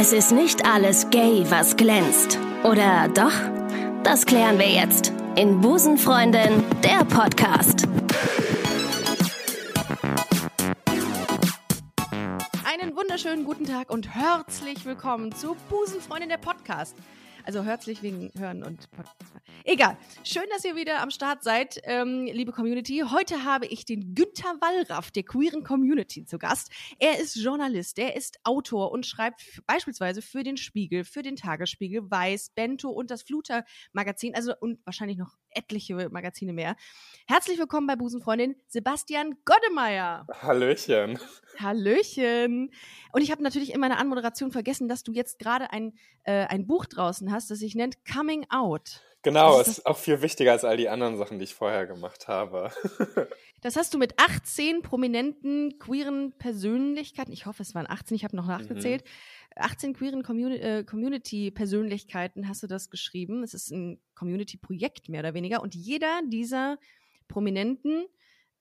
Es ist nicht alles gay, was glänzt. Oder doch? Das klären wir jetzt in Busenfreundin, der Podcast. Einen wunderschönen guten Tag und herzlich willkommen zu Busenfreundin, der Podcast. Also herzlich wegen Hören und Podcast. Egal. Schön, dass ihr wieder am Start seid, ähm, liebe Community. Heute habe ich den Günther Wallraff der queeren Community zu Gast. Er ist Journalist, er ist Autor und schreibt beispielsweise für den Spiegel, für den Tagesspiegel, Weiß, Bento und das Fluter Magazin, also und wahrscheinlich noch etliche Magazine mehr. Herzlich willkommen bei Busenfreundin Sebastian Goddemeyer. Hallöchen. Hallöchen. Und ich habe natürlich in meiner Anmoderation vergessen, dass du jetzt gerade ein, äh, ein Buch draußen hast, das sich nennt Coming Out. Genau, ist, ist auch viel wichtiger als all die anderen Sachen, die ich vorher gemacht habe. das hast du mit 18 prominenten queeren Persönlichkeiten, ich hoffe, es waren 18, ich habe noch nachgezählt, mhm. 18 queeren Communi äh, Community-Persönlichkeiten hast du das geschrieben. Es ist ein Community-Projekt mehr oder weniger. Und jeder dieser Prominenten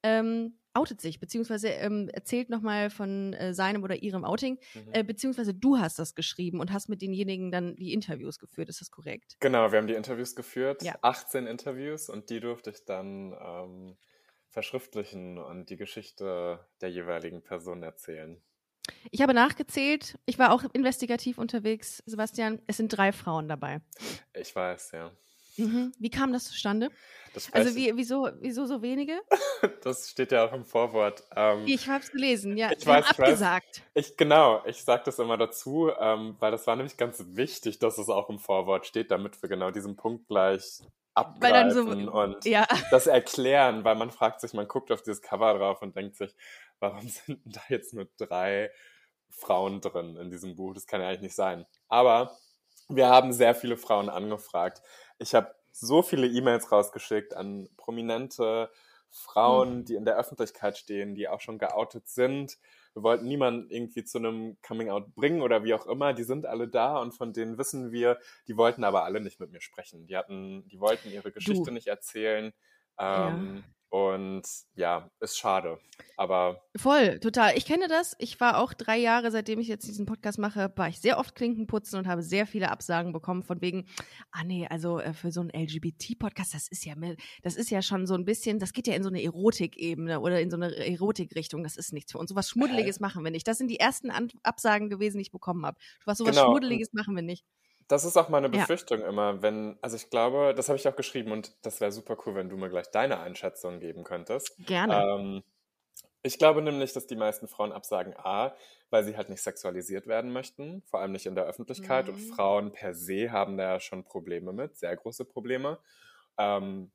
ähm, outet sich, beziehungsweise ähm, erzählt nochmal von äh, seinem oder ihrem Outing, mhm. äh, beziehungsweise du hast das geschrieben und hast mit denjenigen dann die Interviews geführt, ist das korrekt? Genau, wir haben die Interviews geführt, ja. 18 Interviews und die durfte ich dann ähm, verschriftlichen und die Geschichte der jeweiligen Person erzählen. Ich habe nachgezählt, ich war auch investigativ unterwegs, Sebastian, es sind drei Frauen dabei. Ich weiß, ja. Mhm. Wie kam das zustande? Das also wie, wieso, wieso so wenige? das steht ja auch im Vorwort. Ähm, ich habe es gelesen, ja. Ich weiß, abgesagt. Ich, ich genau, ich sage das immer dazu, ähm, weil das war nämlich ganz wichtig, dass es auch im Vorwort steht, damit wir genau diesen Punkt gleich abgreifen so, und ja. das erklären, weil man fragt sich, man guckt auf dieses Cover drauf und denkt sich, warum sind da jetzt nur drei Frauen drin in diesem Buch? Das kann ja eigentlich nicht sein. Aber wir haben sehr viele Frauen angefragt. Ich habe so viele E-Mails rausgeschickt an prominente Frauen, mhm. die in der Öffentlichkeit stehen, die auch schon geoutet sind. Wir wollten niemanden irgendwie zu einem Coming-out bringen oder wie auch immer. Die sind alle da und von denen wissen wir, die wollten aber alle nicht mit mir sprechen. Die hatten, die wollten ihre Geschichte du. nicht erzählen. Ähm, ja. Und ja, ist schade. Aber. Voll, total. Ich kenne das. Ich war auch drei Jahre, seitdem ich jetzt diesen Podcast mache, war ich sehr oft Klinken putzen und habe sehr viele Absagen bekommen von wegen, ah nee, also äh, für so einen LGBT-Podcast, das ist ja, das ist ja schon so ein bisschen, das geht ja in so eine Erotikebene oder in so eine Erotikrichtung. Das ist nichts für uns. Sowas Schmuddeliges machen wir nicht. Das sind die ersten Absagen gewesen, die ich bekommen habe. Was sowas genau. Schmuddeliges machen wir nicht. Das ist auch meine Befürchtung ja. immer, wenn, also ich glaube, das habe ich auch geschrieben und das wäre super cool, wenn du mir gleich deine Einschätzung geben könntest. Gerne. Ähm, ich glaube nämlich, dass die meisten Frauen absagen, A, weil sie halt nicht sexualisiert werden möchten, vor allem nicht in der Öffentlichkeit. Mhm. Und Frauen per se haben da ja schon Probleme mit, sehr große Probleme. Ähm,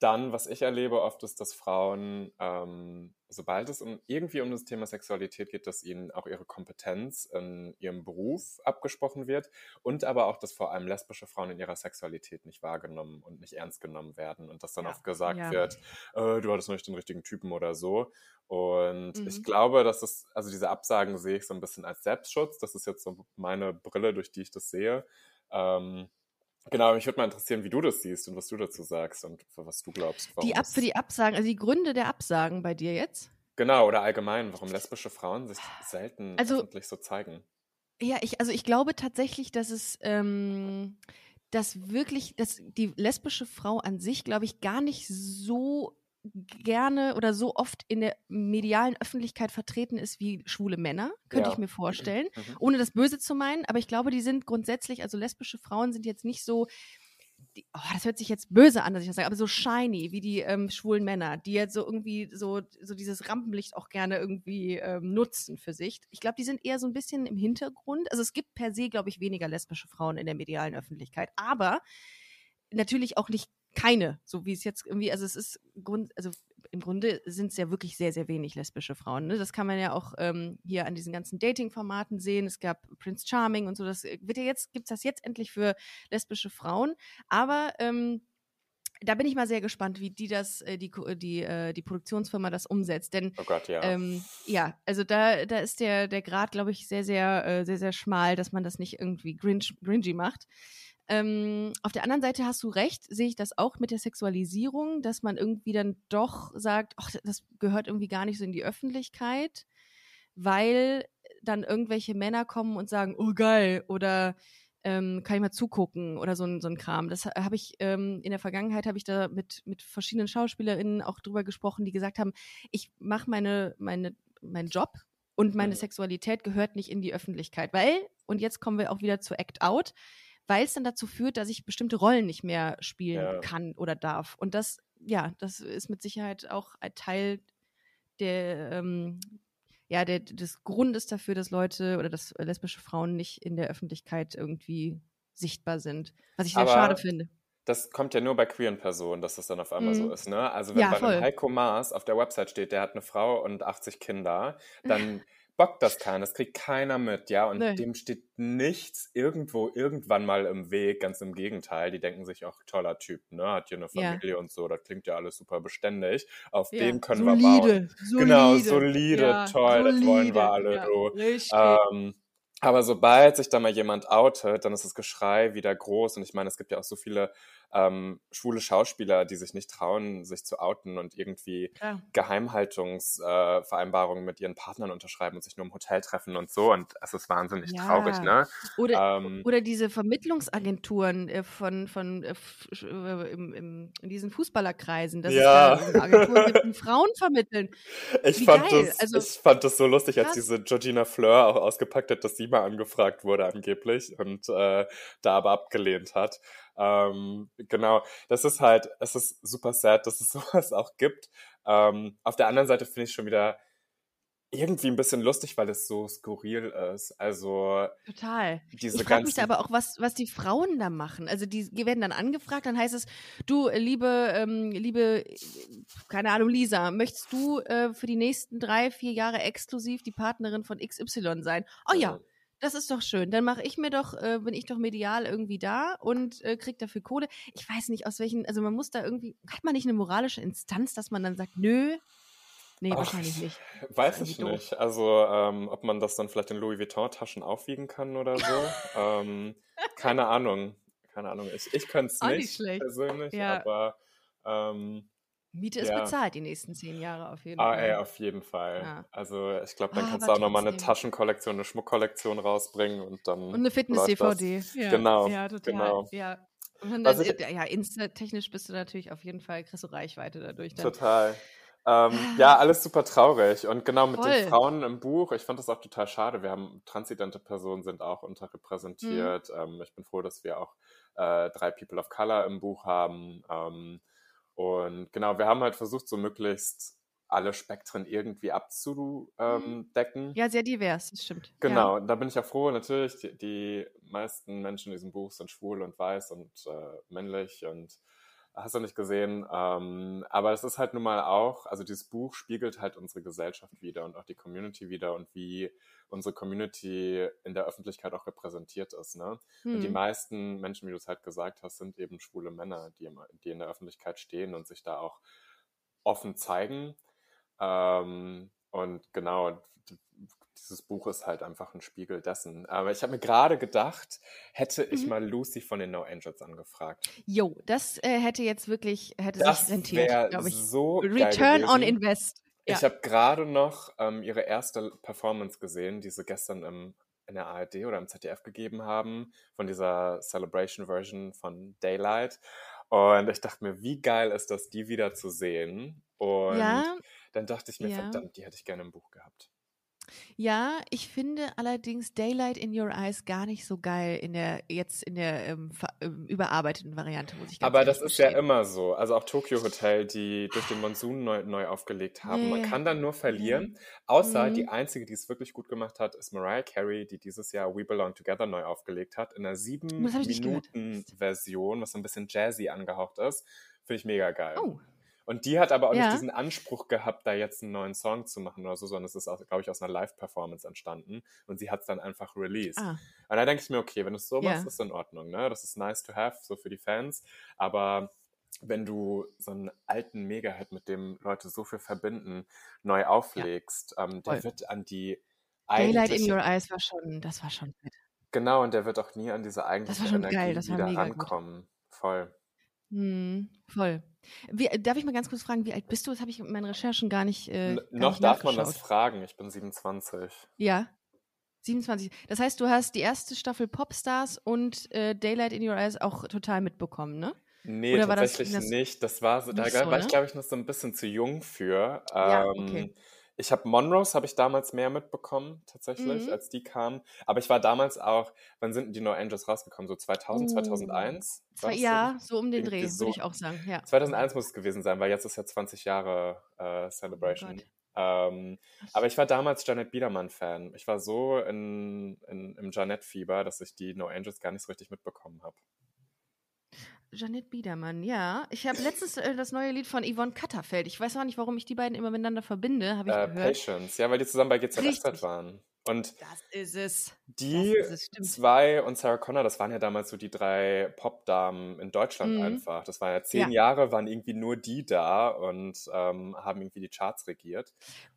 dann, was ich erlebe oft, ist, dass Frauen, ähm, sobald es um, irgendwie um das Thema Sexualität geht, dass ihnen auch ihre Kompetenz in ihrem Beruf abgesprochen wird und aber auch, dass vor allem lesbische Frauen in ihrer Sexualität nicht wahrgenommen und nicht ernst genommen werden und dass dann ja. oft gesagt ja. wird, äh, du hattest nicht den richtigen Typen oder so. Und mhm. ich glaube, dass das, also diese Absagen sehe ich so ein bisschen als Selbstschutz. Das ist jetzt so meine Brille, durch die ich das sehe. Ähm, Genau, mich würde mal interessieren, wie du das siehst und was du dazu sagst und für was du glaubst. Die Ab für die Absagen, also die Gründe der Absagen bei dir jetzt? Genau, oder allgemein, warum lesbische Frauen sich selten also, öffentlich so zeigen. Ja, ich, also ich glaube tatsächlich, dass es, ähm, dass wirklich, dass die lesbische Frau an sich, glaube ich, gar nicht so gerne oder so oft in der medialen Öffentlichkeit vertreten ist wie schwule Männer, könnte ja. ich mir vorstellen, mhm. ohne das Böse zu meinen. Aber ich glaube, die sind grundsätzlich, also lesbische Frauen sind jetzt nicht so, die, oh, das hört sich jetzt böse an, dass ich das sage, aber so shiny wie die ähm, schwulen Männer, die jetzt so irgendwie so, so dieses Rampenlicht auch gerne irgendwie ähm, nutzen für sich. Ich glaube, die sind eher so ein bisschen im Hintergrund. Also es gibt per se, glaube ich, weniger lesbische Frauen in der medialen Öffentlichkeit, aber natürlich auch nicht keine, so wie es jetzt irgendwie, also es ist Grund, also im Grunde sind es ja wirklich sehr, sehr wenig lesbische Frauen. Ne? Das kann man ja auch ähm, hier an diesen ganzen Dating-Formaten sehen. Es gab Prince Charming und so. Das wird ja jetzt, gibt es das jetzt endlich für lesbische Frauen. Aber ähm, da bin ich mal sehr gespannt, wie die das, äh, die, die, äh, die Produktionsfirma das umsetzt. Denn oh Gott, ja. Ähm, ja, also da, da ist der, der Grad, glaube ich, sehr, sehr, äh, sehr, sehr schmal, dass man das nicht irgendwie grinch, gringy macht. Ähm, auf der anderen Seite hast du recht, sehe ich das auch mit der Sexualisierung, dass man irgendwie dann doch sagt, ach, das gehört irgendwie gar nicht so in die Öffentlichkeit, weil dann irgendwelche Männer kommen und sagen, oh geil, oder ähm, kann ich mal zugucken oder so ein, so ein Kram. Das habe ich ähm, in der Vergangenheit habe ich da mit, mit verschiedenen SchauspielerInnen auch drüber gesprochen, die gesagt haben, ich mache meine, meine, meinen Job und meine mhm. Sexualität gehört nicht in die Öffentlichkeit. Weil, und jetzt kommen wir auch wieder zu Act Out, weil es dann dazu führt, dass ich bestimmte Rollen nicht mehr spielen ja. kann oder darf. Und das, ja, das ist mit Sicherheit auch ein Teil der, ähm, ja, der, des Grundes dafür, dass Leute oder dass lesbische Frauen nicht in der Öffentlichkeit irgendwie sichtbar sind. Was ich sehr Aber schade finde. Das kommt ja nur bei queeren Personen, dass das dann auf einmal mm. so mhm. ist, ne? Also wenn ja, bei Heiko Maas auf der Website steht, der hat eine Frau und 80 Kinder, dann bockt das keiner, das kriegt keiner mit, ja, und nee. dem steht nichts irgendwo irgendwann mal im Weg, ganz im Gegenteil, die denken sich auch, toller Typ, ne, hat hier eine Familie ja. und so, das klingt ja alles super beständig, auf ja. dem können solide, wir bauen. Solide. Genau, solide, ja, toll, solide. das wollen wir alle, so. Richtig. Ähm, aber sobald sich da mal jemand outet, dann ist das Geschrei wieder groß. Und ich meine, es gibt ja auch so viele ähm, schwule Schauspieler, die sich nicht trauen, sich zu outen und irgendwie ja. Geheimhaltungsvereinbarungen äh, mit ihren Partnern unterschreiben und sich nur im Hotel treffen und so. Und es ist wahnsinnig ja. traurig, ne? Oder, ähm, oder diese Vermittlungsagenturen äh, von, von äh, äh, im, im, in diesen Fußballerkreisen, dass ja. es da Agenturen gibt, die Frauen vermitteln. Ich fand, das, also, ich fand das so lustig, als diese Georgina Fleur auch ausgepackt hat, dass sie mal angefragt wurde angeblich und äh, da aber abgelehnt hat. Ähm, genau, das ist halt, es ist super sad, dass es sowas auch gibt. Ähm, auf der anderen Seite finde ich schon wieder irgendwie ein bisschen lustig, weil es so skurril ist. Also total. Diese ich frage mich da aber auch, was, was die Frauen da machen. Also die, die werden dann angefragt, dann heißt es, du, liebe, ähm, liebe, keine Ahnung, Lisa, möchtest du äh, für die nächsten drei, vier Jahre exklusiv die Partnerin von XY sein? Oh ja, das ist doch schön. Dann mache ich mir doch, äh, bin ich doch medial irgendwie da und äh, krieg dafür Kohle. Ich weiß nicht, aus welchen, also man muss da irgendwie, hat man nicht eine moralische Instanz, dass man dann sagt, nö, Nee, Ach, wahrscheinlich nicht. Weiß ich doof. nicht. Also, ähm, ob man das dann vielleicht in Louis Vuitton-Taschen aufwiegen kann oder so. ähm, keine Ahnung. Keine Ahnung. Ich, ich könnte es nicht, nicht persönlich, ja. aber ähm, Miete ist ja. bezahlt die nächsten zehn Jahre auf jeden ah, Fall. Ey, auf jeden Fall. Ja. Also ich glaube, dann ah, kannst du auch nochmal eine Taschenkollektion, eine Schmuckkollektion rausbringen und dann. Und eine Fitness-DVD. Ja. Genau. Ja, total. Genau. Ja. Und dann, ich, ja, Insta-technisch bist du natürlich auf jeden Fall, kriegst du Reichweite dadurch. Dann. Total. Ähm, ja, alles super traurig. Und genau mit Voll. den Frauen im Buch, ich fand das auch total schade. Wir haben transidente Personen sind auch unterrepräsentiert. Mhm. Ähm, ich bin froh, dass wir auch äh, drei People of Color im Buch haben. Ähm, und genau, wir haben halt versucht, so möglichst alle Spektren irgendwie abzudecken. Mhm. Ja, sehr divers, das stimmt. Genau, ja. da bin ich auch froh. Natürlich, die, die, meisten Menschen in diesem Buch sind schwul und weiß und äh, männlich und hast du nicht gesehen. Ähm, aber es ist halt nun mal auch, also dieses Buch spiegelt halt unsere Gesellschaft wieder und auch die Community wieder und wie unsere Community in der Öffentlichkeit auch repräsentiert ist. Ne? Hm. Und die hm. meisten Menschen, wie du es halt gesagt hast, sind eben schwule Männer, die, die in der Öffentlichkeit stehen und sich da auch offen zeigen. Ähm, und genau, dieses Buch ist halt einfach ein Spiegel dessen. Aber ich habe mir gerade gedacht, hätte ich mhm. mal Lucy von den No Angels angefragt. Jo, das äh, hätte jetzt wirklich, hätte das sich rentiert, glaube ich. So Return on Invest. Ja. Ich habe gerade noch ähm, ihre erste Performance gesehen, die sie gestern im, in der ARD oder im ZDF gegeben haben, von dieser Celebration-Version von Daylight. Und ich dachte mir, wie geil ist das, die wieder zu sehen. Und ja. dann dachte ich mir, ja. verdammt, die hätte ich gerne im Buch gehabt. Ja, ich finde allerdings Daylight in Your Eyes gar nicht so geil in der jetzt in der ähm, ähm, überarbeiteten Variante, muss ich ganz Aber das ist verstehen. ja immer so. Also auch Tokyo Hotel, die durch den Monsun neu, neu aufgelegt haben. Nee. Man kann dann nur verlieren. Außer mhm. die einzige, die es wirklich gut gemacht hat, ist Mariah Carey, die dieses Jahr We Belong Together neu aufgelegt hat. In einer sieben Minuten Version, was so ein bisschen jazzy angehaucht ist. Finde ich mega geil. Oh. Und die hat aber auch ja. nicht diesen Anspruch gehabt, da jetzt einen neuen Song zu machen oder so, sondern es ist, glaube ich, aus einer Live-Performance entstanden. Und sie hat es dann einfach released. Ah. Und da denke ich mir, okay, wenn du es so machst, ja. ist in Ordnung. Ne? Das ist nice to have, so für die Fans. Aber wenn du so einen alten Mega-Hit, mit dem Leute so viel verbinden, neu auflegst, ja. ähm, der Voll. wird an die Daylight in Your Eyes war schon, das war schon fett. Genau, und der wird auch nie an diese eigentliche Energie geil, wieder rankommen. Gut. Voll. Hm, voll. Wie, darf ich mal ganz kurz fragen, wie alt bist du? Das habe ich mit meinen Recherchen gar nicht. Äh, gar noch nicht darf man das fragen. Ich bin 27. Ja. 27. Das heißt, du hast die erste Staffel Popstars und äh, Daylight in Your Eyes auch total mitbekommen, ne? Nee, Oder tatsächlich das, das nicht. Das war so, da so, war ne? ich, glaube ich, noch so ein bisschen zu jung für. Ja, ähm, okay. Ich habe Monrose habe ich damals mehr mitbekommen, tatsächlich, mhm. als die kamen. Aber ich war damals auch, wann sind die No Angels rausgekommen? So 2000, uh, 2001? Ja, so um den Dreh, so, würde ich auch sagen. Ja. 2001 muss es gewesen sein, weil jetzt ist ja 20 Jahre äh, Celebration. Oh ähm, aber ich war damals Janet Biedermann-Fan. Ich war so in, in, im Janet-Fieber, dass ich die No Angels gar nicht so richtig mitbekommen habe. Janet Biedermann, ja. Ich habe letztens äh, das neue Lied von Yvonne Katterfeld. Ich weiß auch nicht, warum ich die beiden immer miteinander verbinde, habe ich äh, gehört. Patience, ja, weil die zusammen bei GZSZ waren. Und das ist es. Die zwei und Sarah Connor, das waren ja damals so die drei Popdamen in Deutschland mhm. einfach. Das waren ja zehn ja. Jahre, waren irgendwie nur die da und ähm, haben irgendwie die Charts regiert.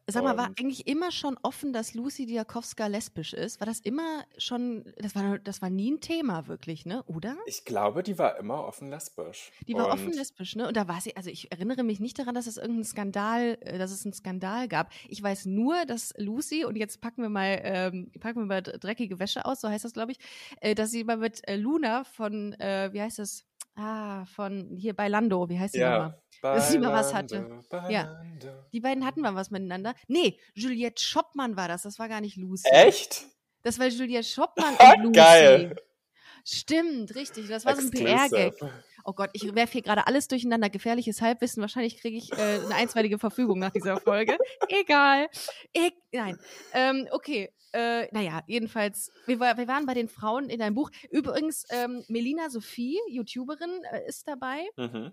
Sag mal, war eigentlich immer schon offen, dass Lucy Diakowska lesbisch ist? War das immer schon, das war, das war nie ein Thema wirklich, ne? Oder? Ich glaube, die war immer offen lesbisch. Die war und offen lesbisch, ne? Und da war sie, also ich erinnere mich nicht daran, dass es irgendeinen Skandal, äh, dass es einen Skandal gab. Ich weiß nur, dass Lucy, und jetzt packen wir mal, ähm, packen wir mal dreckige Wäsche aus, so heißt das, glaube ich, äh, dass sie mal mit äh, Luna von, äh, wie heißt das? Ah, von hier bei Lando, wie heißt die ja. nochmal? dass sie mal was hatte. Ja. Die beiden hatten mal was miteinander. Nee, Juliette Schoppmann war das. Das war gar nicht Lucy. Echt? Das war Juliette Schoppmann und Lucy. Geil. Stimmt, richtig. Das war so ein PR-Gag. Oh Gott, ich werfe hier gerade alles durcheinander. Gefährliches Halbwissen. Wahrscheinlich kriege ich äh, eine einstweilige Verfügung nach dieser Folge. Egal. E Nein. Ähm, okay. Äh, naja, jedenfalls, wir, wir, waren bei den Frauen in deinem Buch. Übrigens, ähm, Melina Sophie, YouTuberin, äh, ist dabei. Mhm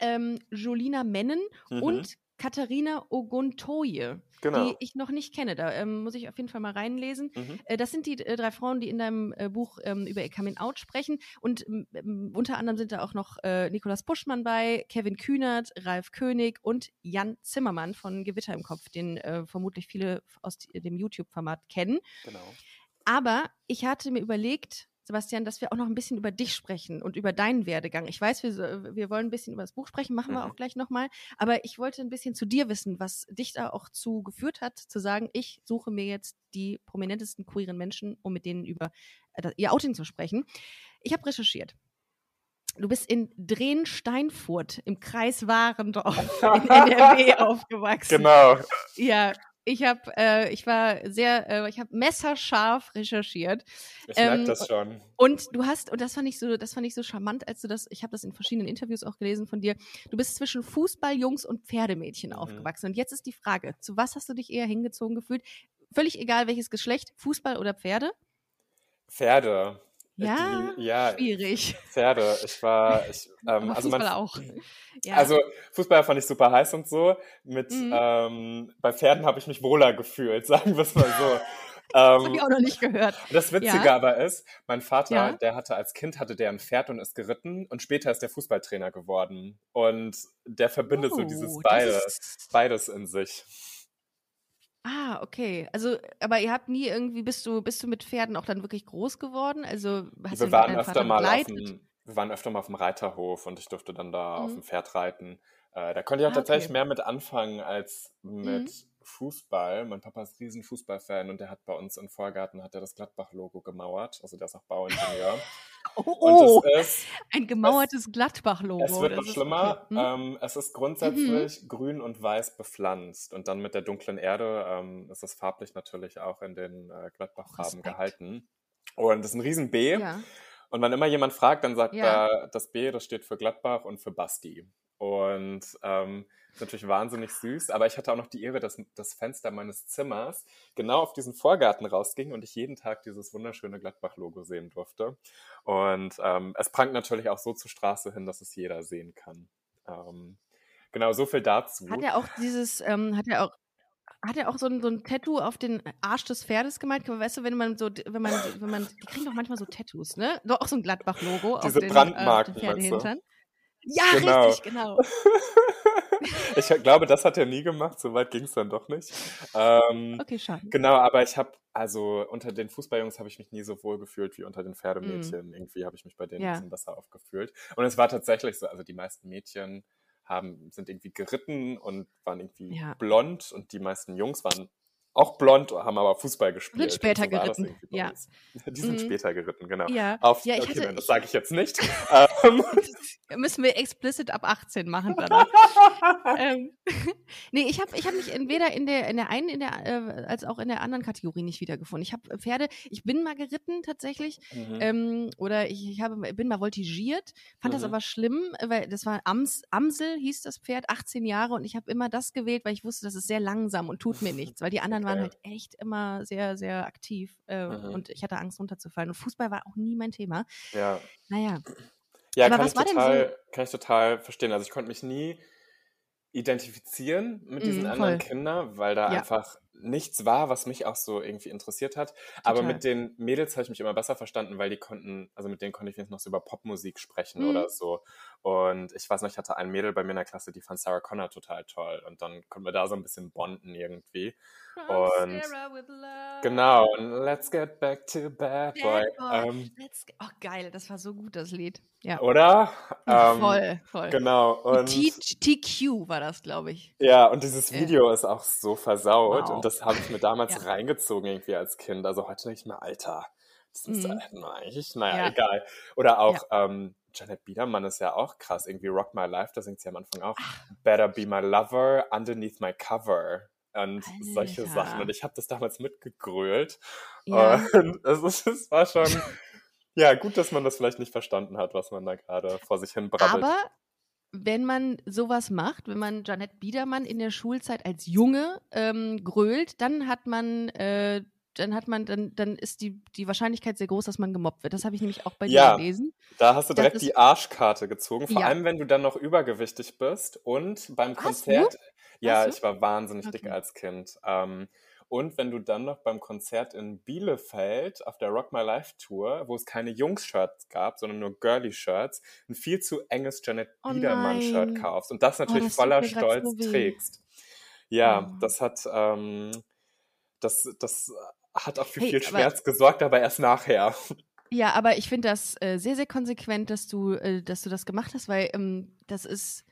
ähm, Jolina Mennen mhm. und Katharina Oguntoye, genau. die ich noch nicht kenne. Da ähm, muss ich auf jeden Fall mal reinlesen. Mhm. Äh, das sind die äh, drei Frauen, die in deinem äh, Buch ähm, über ihr Coming Out sprechen. Und ähm, unter anderem sind da auch noch äh, Nikolas Buschmann bei, Kevin Kühnert, Ralf König und Jan Zimmermann von Gewitter im Kopf, den äh, vermutlich viele aus dem YouTube-Format kennen. Genau. Aber ich hatte mir überlegt, Sebastian, dass wir auch noch ein bisschen über dich sprechen und über deinen Werdegang. Ich weiß, wir, wir wollen ein bisschen über das Buch sprechen, machen mhm. wir auch gleich nochmal. Aber ich wollte ein bisschen zu dir wissen, was dich da auch zu geführt hat, zu sagen, ich suche mir jetzt die prominentesten queeren Menschen, um mit denen über äh, ihr Outing zu sprechen. Ich habe recherchiert. Du bist in Drehen-Steinfurt im Kreis Warendorf in NRW aufgewachsen. Genau. Ja, ich habe, äh, ich war sehr, äh, ich habe messerscharf recherchiert. Ich ähm, merke das schon. Und du hast, und das fand ich so, das fand ich so charmant, als du das, ich habe das in verschiedenen Interviews auch gelesen von dir. Du bist zwischen Fußballjungs und Pferdemädchen mhm. aufgewachsen. Und jetzt ist die Frage: Zu was hast du dich eher hingezogen gefühlt? Völlig egal welches Geschlecht, Fußball oder Pferde? Pferde. Ja, die, ja, schwierig. Pferde. Ich war, ich, ähm, also Fußball man, auch. Ja. Also Fußball fand ich super heiß und so. Mit mhm. ähm, bei Pferden habe ich mich wohler gefühlt, sagen wir es mal so. das habe ich auch noch nicht gehört. Das Witzige ja. aber ist, mein Vater, ja. der hatte als Kind hatte der ein Pferd und ist geritten und später ist der Fußballtrainer geworden und der verbindet oh, so dieses beides, beides in sich. Ah, okay. Also, aber ihr habt nie irgendwie, bist du, bist du mit Pferden auch dann wirklich groß geworden? Also hast wir du waren öfter mal auf dem, wir waren öfter mal auf dem Reiterhof und ich durfte dann da mhm. auf dem Pferd reiten. Äh, da konnte ich auch ah, tatsächlich okay. mehr mit anfangen als mit mhm. Fußball. Mein Papa ist riesen Fußballfan und der hat bei uns im Vorgarten hat er das Gladbach-Logo gemauert. Also der ist auch Bauingenieur. oh, oh ist, ein gemauertes Gladbach-Logo. Es wird noch schlimmer. Okay. Hm? Ähm, es ist grundsätzlich mhm. grün und weiß bepflanzt und dann mit der dunklen Erde ähm, ist es farblich natürlich auch in den äh, Gladbach-Farben gehalten. Und das ist ein riesen B. Ja. Und wenn immer jemand fragt, dann sagt ja. er, das B, das steht für Gladbach und für Basti. Und ähm, ist natürlich wahnsinnig süß, aber ich hatte auch noch die Ehre, dass das Fenster meines Zimmers genau auf diesen Vorgarten rausging und ich jeden Tag dieses wunderschöne Gladbach-Logo sehen durfte. Und ähm, es prangt natürlich auch so zur Straße hin, dass es jeder sehen kann. Ähm, genau, so viel dazu. Hat er auch dieses, ähm, hat er auch hat er auch so ein, so ein Tattoo auf den Arsch des Pferdes gemalt? Weißt du, wenn man so, wenn man, wenn man, die kriegen doch manchmal so Tattoos, ne? Doch auch so ein Gladbach-Logo auf den, Brandmarken, äh, Pferdehintern. Ja, genau. richtig, genau. ich glaube, das hat er nie gemacht, so weit ging es dann doch nicht. Ähm, okay, schade. Genau, aber ich habe, also unter den Fußballjungs habe ich mich nie so wohl gefühlt wie unter den Pferdemädchen. Mm. Irgendwie habe ich mich bei denen ja. ein bisschen besser aufgefühlt. Und es war tatsächlich so, also die meisten Mädchen haben, sind irgendwie geritten und waren irgendwie ja. blond und die meisten Jungs waren auch blond, haben aber Fußball gespielt. Sind später so geritten, ja. Die sind mhm. später geritten, genau. Ja, Auf, ja ich okay, hatte, nein, das sage ich jetzt nicht. Ähm. Müssen wir explicit ab 18 machen danach. ähm, nee, ich habe ich hab mich entweder in der, in der einen in der, äh, als auch in der anderen Kategorie nicht wiedergefunden. Ich habe Pferde, ich bin mal geritten tatsächlich mhm. ähm, oder ich, ich habe, bin mal voltigiert, fand mhm. das aber schlimm, weil das war Ams, Amsel hieß das Pferd, 18 Jahre und ich habe immer das gewählt, weil ich wusste, das ist sehr langsam und tut mir nichts, weil die anderen waren halt echt immer sehr, sehr aktiv äh, mhm. und ich hatte Angst runterzufallen. Und Fußball war auch nie mein Thema. Ja. Naja. Ja, Aber kann, ich total, so? kann ich total verstehen. Also ich konnte mich nie identifizieren mit diesen mm, anderen Kindern, weil da ja. einfach nichts war, was mich auch so irgendwie interessiert hat. Total. Aber mit den Mädels habe ich mich immer besser verstanden, weil die konnten, also mit denen konnte ich jetzt noch so über Popmusik sprechen mhm. oder so. Und ich weiß noch, ich hatte ein Mädel bei mir in der Klasse, die fand Sarah Connor total toll. Und dann konnten wir da so ein bisschen bonden irgendwie. Und genau, und let's get back to Bad Boy. Bad Boy. Ähm, oh, geil, das war so gut, das Lied. Ja. Oder? Ähm, voll, voll. Genau. Und TQ war das, glaube ich. Ja, und dieses Video äh. ist auch so versaut. Wow. Und das habe ich mir damals ja. reingezogen, irgendwie als Kind. Also heute denke ich mir, Alter, das ist mhm. eigentlich, naja, ja. egal. Oder auch, ähm, Janet Biedermann ist ja auch krass. Irgendwie Rock My Life, da singt sie am Anfang auch. Ach. Better be my lover underneath my cover und Alter. solche Sachen. Und ich habe das damals mitgegrölt. Ja. Und es, ist, es war schon, ja, gut, dass man das vielleicht nicht verstanden hat, was man da gerade vor sich hin brabbelt. Aber wenn man sowas macht, wenn man Janette Biedermann in der Schulzeit als Junge ähm, grölt, dann hat man äh, dann hat man, dann, dann ist die, die Wahrscheinlichkeit sehr groß, dass man gemobbt wird. Das habe ich nämlich auch bei ja, dir gelesen. Da hast du direkt ist, die Arschkarte gezogen, vor ja. allem wenn du dann noch übergewichtig bist und beim Konzert. Ja, ich war wahnsinnig okay. dick als Kind. Ähm, und wenn du dann noch beim Konzert in Bielefeld auf der Rock My Life Tour, wo es keine Jungs-Shirts gab, sondern nur Girly-Shirts, ein viel zu enges Janet oh Biedermann-Shirt kaufst und das oh, natürlich oh, das voller Stolz so trägst. Ja, oh. das hat, ähm, das, das hat auch für hey, viel Schmerz gesorgt, aber erst nachher. Ja, aber ich finde das äh, sehr, sehr konsequent, dass du, äh, dass du das gemacht hast, weil ähm, das ist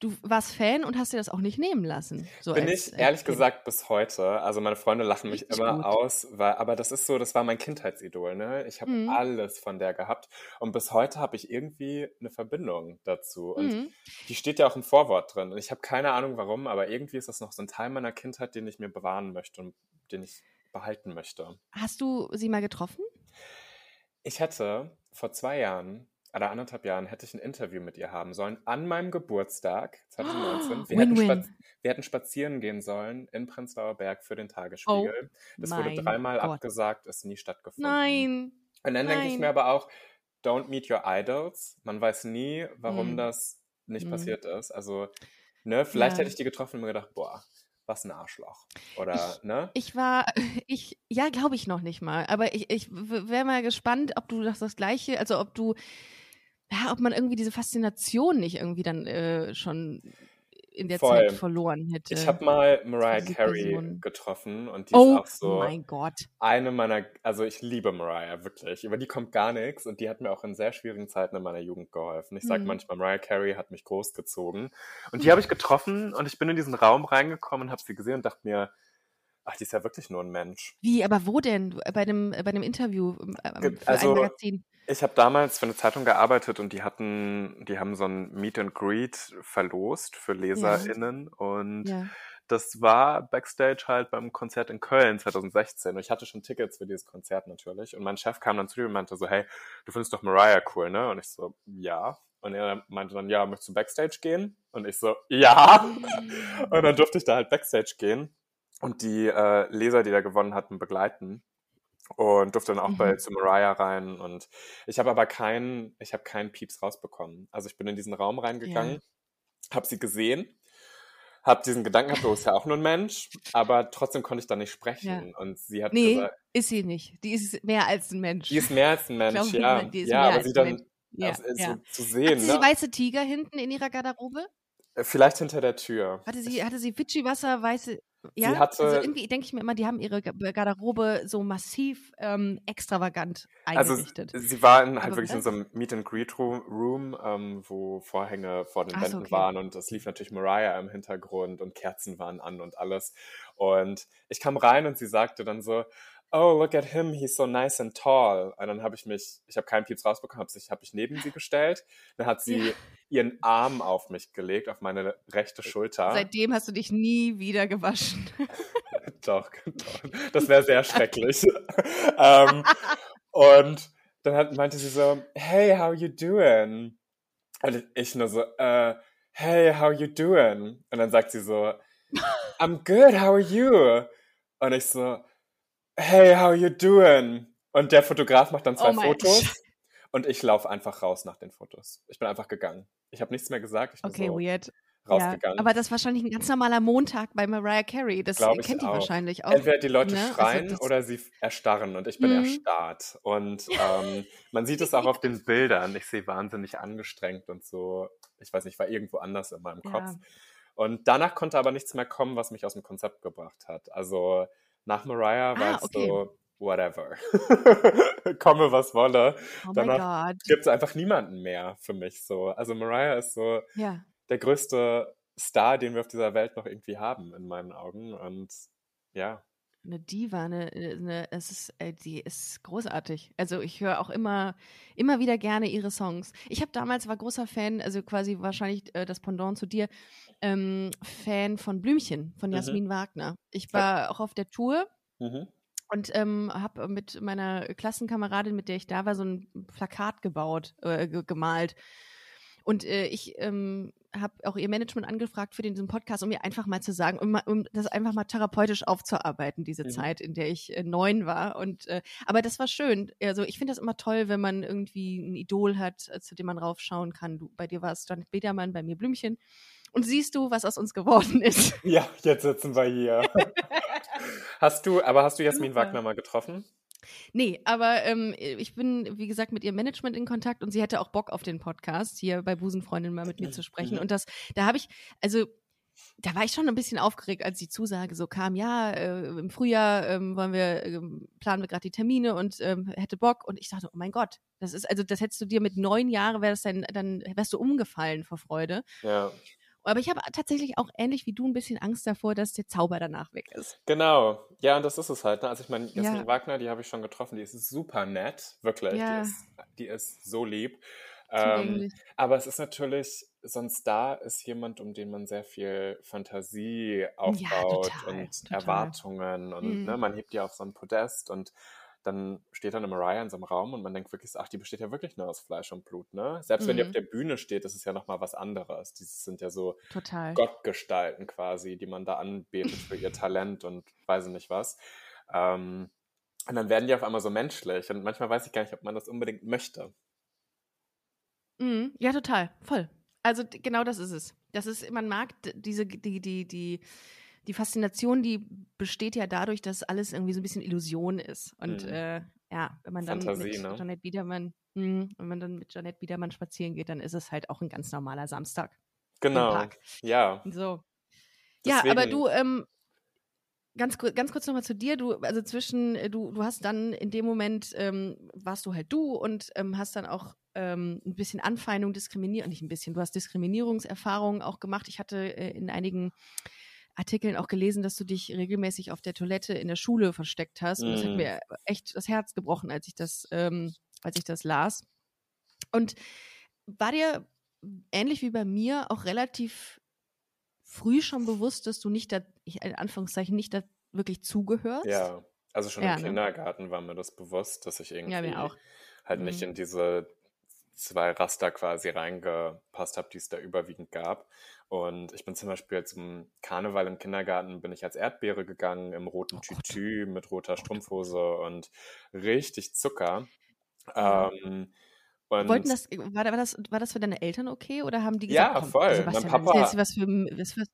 du warst Fan und hast dir das auch nicht nehmen lassen. So Bin als, ich ehrlich als gesagt bis heute. Also meine Freunde lachen mich immer gut. aus, weil, aber das ist so, das war mein Kindheitsidol. Ne? Ich habe mhm. alles von der gehabt und bis heute habe ich irgendwie eine Verbindung dazu. Und mhm. die steht ja auch im Vorwort drin. Und ich habe keine Ahnung warum, aber irgendwie ist das noch so ein Teil meiner Kindheit, den ich mir bewahren möchte und den ich behalten möchte. Hast du sie mal getroffen? Ich hätte vor zwei Jahren oder anderthalb Jahren hätte ich ein Interview mit ihr haben sollen an meinem Geburtstag 2019. Oh, wir, win, hätten win. wir, hätten spazieren gehen sollen in Prenzlauer Berg für den Tagesspiegel. Oh, das wurde dreimal Gott. abgesagt, ist nie stattgefunden. Nein. Und dann denke ich mir aber auch, don't meet your idols. Man weiß nie, warum hm. das nicht hm. passiert ist. Also, ne, vielleicht ja. hätte ich die getroffen und mir gedacht, boah, was ein Arschloch. Oder, ich, ne? Ich war, ich, ja, glaube ich noch nicht mal. Aber ich, ich wäre mal gespannt, ob du das, das Gleiche, also ob du ja, ob man irgendwie diese Faszination nicht irgendwie dann äh, schon in der Voll. Zeit verloren hätte. Ich habe mal Mariah Carey Person. getroffen und die oh, ist auch so mein Gott. eine meiner, also ich liebe Mariah wirklich, über die kommt gar nichts und die hat mir auch in sehr schwierigen Zeiten in meiner Jugend geholfen. Ich sage hm. manchmal, Mariah Carey hat mich großgezogen und die habe ich getroffen und ich bin in diesen Raum reingekommen und habe sie gesehen und dachte mir, Ach, die ist ja wirklich nur ein Mensch. Wie, aber wo denn? Bei dem, bei dem Interview ähm, für also, ein Magazin? Ich habe damals für eine Zeitung gearbeitet und die hatten, die haben so ein Meet and Greet verlost für LeserInnen ja. und ja. das war Backstage halt beim Konzert in Köln 2016 und ich hatte schon Tickets für dieses Konzert natürlich und mein Chef kam dann zu mir und meinte so, hey, du findest doch Mariah cool, ne? Und ich so, ja. Und er meinte dann, ja, möchtest du Backstage gehen? Und ich so, ja. und dann durfte ich da halt Backstage gehen und die äh, Leser, die da gewonnen hatten, begleiten und durfte dann auch mhm. bei zu Mariah rein und ich habe aber keinen ich habe keinen Pieps rausbekommen. Also ich bin in diesen Raum reingegangen, ja. habe sie gesehen, habe diesen Gedanken gehabt, du bist ja auch nur ein Mensch, aber trotzdem konnte ich da nicht sprechen ja. und sie hat nee, gesagt, ist sie nicht. Die ist mehr als ein Mensch. Die ist mehr als ein Mensch, glaub, ja. ja, aber sie dann ja, also, ja. So, zu sehen. Hat sie ne? weiße Tiger hinten in ihrer Garderobe? Äh, vielleicht hinter der Tür. Hatte sie, hatte sie Fidschi-Wasser, weiße, Ja, sie hatte, also irgendwie denke ich mir immer, die haben ihre Garderobe so massiv ähm, extravagant also eingerichtet. Also sie war in, halt Aber wirklich in so einem Meet and Greet Room, ähm, wo Vorhänge vor den Wänden okay. waren und es lief natürlich Mariah im Hintergrund und Kerzen waren an und alles. Und ich kam rein und sie sagte dann so, oh, look at him, he's so nice and tall. Und dann habe ich mich, ich habe keinen Pieps rausbekommen, habe hab mich neben sie gestellt. Dann hat sie ja. ihren Arm auf mich gelegt, auf meine rechte Schulter. Seitdem hast du dich nie wieder gewaschen. doch, doch, das wäre sehr schrecklich. ähm, und dann hat, meinte sie so, hey, how you doing? Und ich nur so, uh, hey, how you doing? Und dann sagt sie so, I'm good, how are you? Und ich so, hey, how you doing? Und der Fotograf macht dann zwei oh Fotos und ich laufe einfach raus nach den Fotos. Ich bin einfach gegangen. Ich habe nichts mehr gesagt. Ich bin okay, so weird. Rausgegangen. Ja, aber das ist wahrscheinlich ein ganz normaler Montag bei Mariah Carey. Das Glaub kennt die wahrscheinlich auch. Entweder die Leute ne? Also schreien also oder sie erstarren und ich bin mhm. erstarrt. Und ähm, man sieht es auch auf den Bildern. Ich sehe wahnsinnig angestrengt und so. Ich weiß nicht, war irgendwo anders in meinem Kopf. Ja. Und danach konnte aber nichts mehr kommen, was mich aus dem Konzept gebracht hat. Also nach Mariah war ah, es okay. so, whatever. Komme, was wolle. Oh Danach gibt es einfach niemanden mehr für mich so. Also Mariah ist so ja. der größte Star, den wir auf dieser Welt noch irgendwie haben, in meinen Augen. Und ja. Eine Diva, eine, eine es ist, äh, die ist großartig. Also ich höre auch immer, immer wieder gerne ihre Songs. Ich habe damals war großer Fan, also quasi wahrscheinlich äh, das Pendant zu dir, ähm, Fan von Blümchen, von mhm. Jasmin. Wagner. Ich war auch auf der Tour mhm. und ähm, habe mit meiner Klassenkameradin, mit der ich da war, so ein Plakat gebaut, äh, gemalt. Und äh, ich ähm, habe auch ihr Management angefragt für diesen Podcast, um mir einfach mal zu sagen, um, um das einfach mal therapeutisch aufzuarbeiten, diese mhm. Zeit, in der ich äh, neun war. Und äh, aber das war schön. Also ich finde das immer toll, wenn man irgendwie ein Idol hat, äh, zu dem man raufschauen kann. Du, bei dir war es Janet Bedermann, bei mir Blümchen. Und siehst du, was aus uns geworden ist? Ja, jetzt sitzen wir hier. hast du, aber hast du Jasmin. Wagner mal getroffen? Nee, aber ähm, ich bin, wie gesagt, mit ihrem Management in Kontakt und sie hätte auch Bock auf den Podcast, hier bei Busenfreundin mal mit mir zu sprechen. Und das, da habe ich, also da war ich schon ein bisschen aufgeregt, als die Zusage so kam, ja, äh, im Frühjahr ähm, wollen wir, äh, planen wir gerade die Termine und ähm, hätte Bock. Und ich dachte, oh mein Gott, das ist, also das hättest du dir mit neun Jahren, das dann, dann wärst du umgefallen vor Freude. Ja. Aber ich habe tatsächlich auch ähnlich wie du ein bisschen Angst davor, dass der Zauber danach weg ist. Genau. Ja, und das ist es halt. Ne? Also ich meine, Jasmin ja. Wagner, die habe ich schon getroffen, die ist super nett, wirklich. Ja. Die, ist, die ist so lieb. Ähm, aber es ist natürlich, so ein Star ist jemand, um den man sehr viel Fantasie aufbaut ja, total, und total. Erwartungen und mhm. ne, man hebt die auf so ein Podest und dann steht dann eine Mariah in so einem Raum und man denkt wirklich, ach, die besteht ja wirklich nur aus Fleisch und Blut, ne? Selbst mhm. wenn die auf mhm. der Bühne steht, das ist ja nochmal was anderes. Die sind ja so Total. Gottgestalten quasi, die man da anbetet für ihr Talent und weiß nicht was. Ähm, und dann werden die auf einmal so menschlich und manchmal weiß ich gar nicht, ob man das unbedingt möchte. Mhm. Ja, total. Voll. Also genau das ist es. Das ist, man mag diese, die, die, die, die Faszination, die besteht ja dadurch, dass alles irgendwie so ein bisschen Illusion ist. Und mhm. äh, ja, wenn man dann Fantasie, mit ne? Janet Biedermann, mh, hm, wenn man dann mit Janet Biedermann spazieren geht, dann ist es halt auch ein ganz normaler Samstag. Genau. Ja. So. Deswegen. Ja, aber du, ähm, ganz, ganz kurz nochmal zu dir. Du, also zwischen, äh, du, du hast dann in dem Moment, ähm, warst du halt du und ähm, hast dann auch ähm, ein bisschen Anfeindung, Diskriminierung, nicht ein bisschen, du hast Diskriminierungserfahrungen auch gemacht. Ich hatte äh, in einigen Artikeln auch gelesen, dass du dich regelmäßig auf der Toilette in der Schule versteckt hast. Und das hat mhm. mir echt das Herz gebrochen, als ich das, ähm, als ich das las. Und war dir ähnlich wie bei mir auch relativ früh schon bewusst, dass du nicht da, in Anführungszeichen, nicht da wirklich zugehörst? Ja, also schon ja, im ne? Kindergarten war mir das bewusst, dass ich irgendwie ja, halt mhm. nicht in diese zwei Raster quasi reingepasst habe, die es da überwiegend gab. Und ich bin zum Beispiel zum Karneval im Kindergarten bin ich als Erdbeere gegangen im roten oh Tütü mit roter Strumpfhose und richtig Zucker. Ähm, und Wollten das, war, das, war das für deine Eltern okay oder haben die gesagt, ja, komm, voll. Sebastian, mein Papa, was für, was für,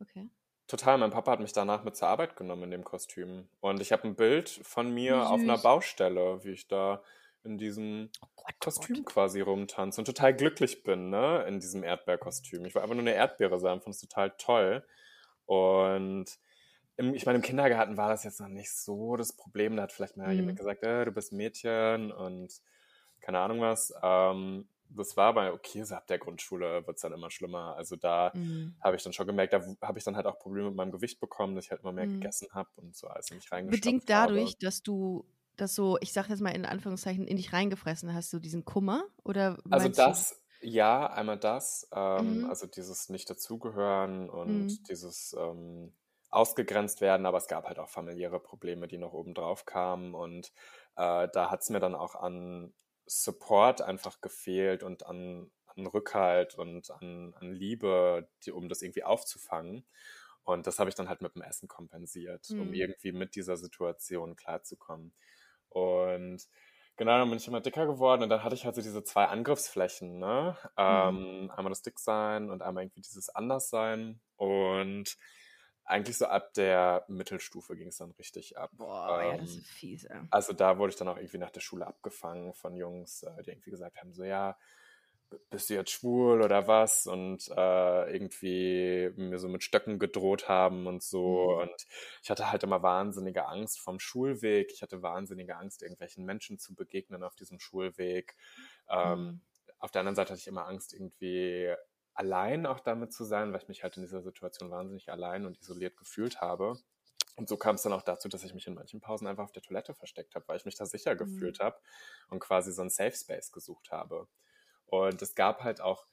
okay. Total, mein Papa hat mich danach mit zur Arbeit genommen in dem Kostüm. Und ich habe ein Bild von mir Süß. auf einer Baustelle, wie ich da in diesem oh oh Kostüm Gott. quasi rumtanze und total glücklich bin, ne, in diesem Erdbeerkostüm. Ich war einfach nur eine Erdbeere sein, fand es total toll. Und im, ich meine, im Kindergarten war das jetzt noch nicht so das Problem. Da hat vielleicht mal mhm. jemand gesagt, äh, du bist Mädchen und keine Ahnung was. Ähm, das war aber okay, so ab der Grundschule wird es dann immer schlimmer. Also da mhm. habe ich dann schon gemerkt, da habe ich dann halt auch Probleme mit meinem Gewicht bekommen, dass ich halt immer mehr mhm. gegessen habe und so alles in mich reingestopft Bedingt dadurch, habe. dass du das so, ich sage jetzt mal in Anführungszeichen, in dich reingefressen hast, du diesen Kummer? Oder also das, du? ja, einmal das, ähm, mhm. also dieses Nicht-Dazugehören und mhm. dieses ähm, ausgegrenzt werden, aber es gab halt auch familiäre Probleme, die noch oben drauf kamen und äh, da hat es mir dann auch an Support einfach gefehlt und an, an Rückhalt und an, an Liebe, die, um das irgendwie aufzufangen. Und das habe ich dann halt mit dem Essen kompensiert, mhm. um irgendwie mit dieser Situation klarzukommen. Und genau, dann bin ich immer dicker geworden und dann hatte ich halt so diese zwei Angriffsflächen, ne? Mhm. Ähm, einmal das Dicksein und einmal irgendwie dieses Anderssein. Und eigentlich so ab der Mittelstufe ging es dann richtig ab. Boah, ähm, ja, das ähm, ist fies, ey. Also da wurde ich dann auch irgendwie nach der Schule abgefangen von Jungs, äh, die irgendwie gesagt haben, so ja, bist du jetzt schwul oder was? Und äh, irgendwie mir so mit Stöcken gedroht haben und so. Mhm. Und ich hatte halt immer wahnsinnige Angst vom Schulweg. Ich hatte wahnsinnige Angst, irgendwelchen Menschen zu begegnen auf diesem Schulweg. Ähm, mhm. Auf der anderen Seite hatte ich immer Angst, irgendwie allein auch damit zu sein, weil ich mich halt in dieser Situation wahnsinnig allein und isoliert gefühlt habe. Und so kam es dann auch dazu, dass ich mich in manchen Pausen einfach auf der Toilette versteckt habe, weil ich mich da sicher mhm. gefühlt habe und quasi so einen Safe Space gesucht habe. Und es gab halt auch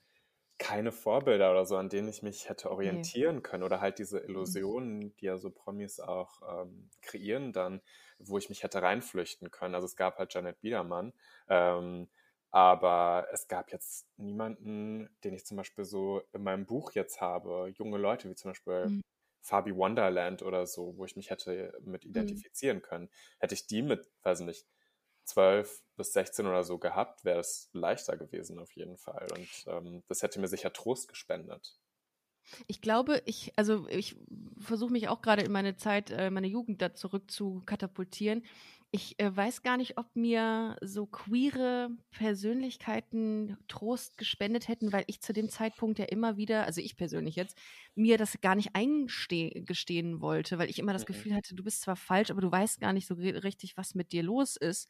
keine Vorbilder oder so, an denen ich mich hätte orientieren nee. können oder halt diese mhm. Illusionen, die ja so Promis auch ähm, kreieren dann, wo ich mich hätte reinflüchten können. Also es gab halt Janet Biedermann, ähm, aber es gab jetzt niemanden, den ich zum Beispiel so in meinem Buch jetzt habe, junge Leute wie zum Beispiel mhm. Fabi Wonderland oder so, wo ich mich hätte mit mhm. identifizieren können. Hätte ich die mit, weiß nicht, 12 bis 16 oder so gehabt, wäre es leichter gewesen auf jeden Fall. Und ähm, das hätte mir sicher Trost gespendet. Ich glaube, ich, also ich versuche mich auch gerade in meine Zeit, äh, meine Jugend da zurück zu katapultieren ich äh, weiß gar nicht, ob mir so queere Persönlichkeiten Trost gespendet hätten, weil ich zu dem Zeitpunkt ja immer wieder, also ich persönlich jetzt, mir das gar nicht eingestehen wollte, weil ich immer das mhm. Gefühl hatte, du bist zwar falsch, aber du weißt gar nicht so richtig, was mit dir los ist.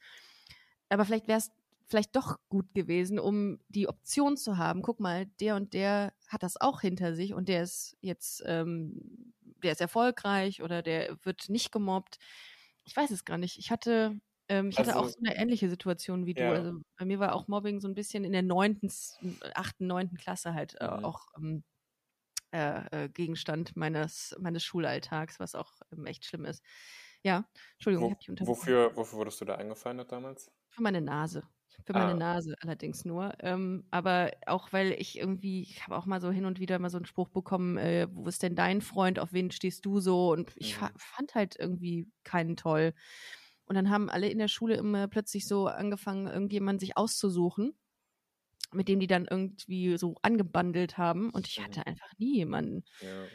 Aber vielleicht wäre es vielleicht doch gut gewesen, um die Option zu haben, guck mal, der und der hat das auch hinter sich und der ist jetzt, ähm, der ist erfolgreich oder der wird nicht gemobbt ich weiß es gar nicht. Ich hatte, ähm, ich also, hatte auch so eine ähnliche Situation wie du. Ja. Also bei mir war auch Mobbing so ein bisschen in der neunten, achten, neunten Klasse halt äh, mhm. auch ähm, äh, äh, Gegenstand meines, meines Schulalltags, was auch ähm, echt schlimm ist. Ja, Entschuldigung, Wo, ich habe dich Wofür, wofür wurdest du da eingefeindet damals? Für meine Nase. Für meine ah. Nase allerdings nur. Ähm, aber auch weil ich irgendwie, ich habe auch mal so hin und wieder mal so einen Spruch bekommen, äh, wo ist denn dein Freund, auf wen stehst du so? Und ich mhm. fand halt irgendwie keinen toll. Und dann haben alle in der Schule immer plötzlich so angefangen, irgendjemanden sich auszusuchen, mit dem die dann irgendwie so angebandelt haben. Und ich hatte einfach nie jemanden. Ja.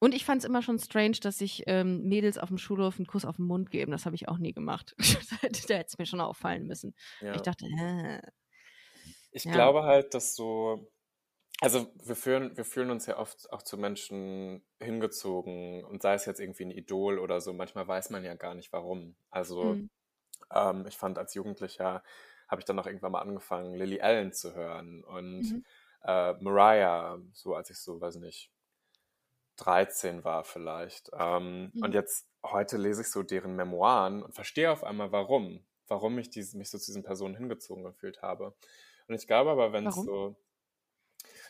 Und ich fand es immer schon strange, dass sich ähm, Mädels auf dem Schulhof einen Kuss auf den Mund geben. Das habe ich auch nie gemacht. da hätte es mir schon auffallen müssen. Ja. Ich dachte, äh. Ich ja. glaube halt, dass so, also wir fühlen, wir fühlen uns ja oft auch zu Menschen hingezogen und sei es jetzt irgendwie ein Idol oder so, manchmal weiß man ja gar nicht warum. Also mhm. ähm, ich fand als Jugendlicher, habe ich dann auch irgendwann mal angefangen, Lily Allen zu hören und mhm. äh, Mariah, so als ich so, weiß nicht, 13 war vielleicht. Ähm, mhm. Und jetzt heute lese ich so deren Memoiren und verstehe auf einmal, warum. Warum ich diese, mich so zu diesen Personen hingezogen gefühlt habe. Und ich glaube aber, wenn es so.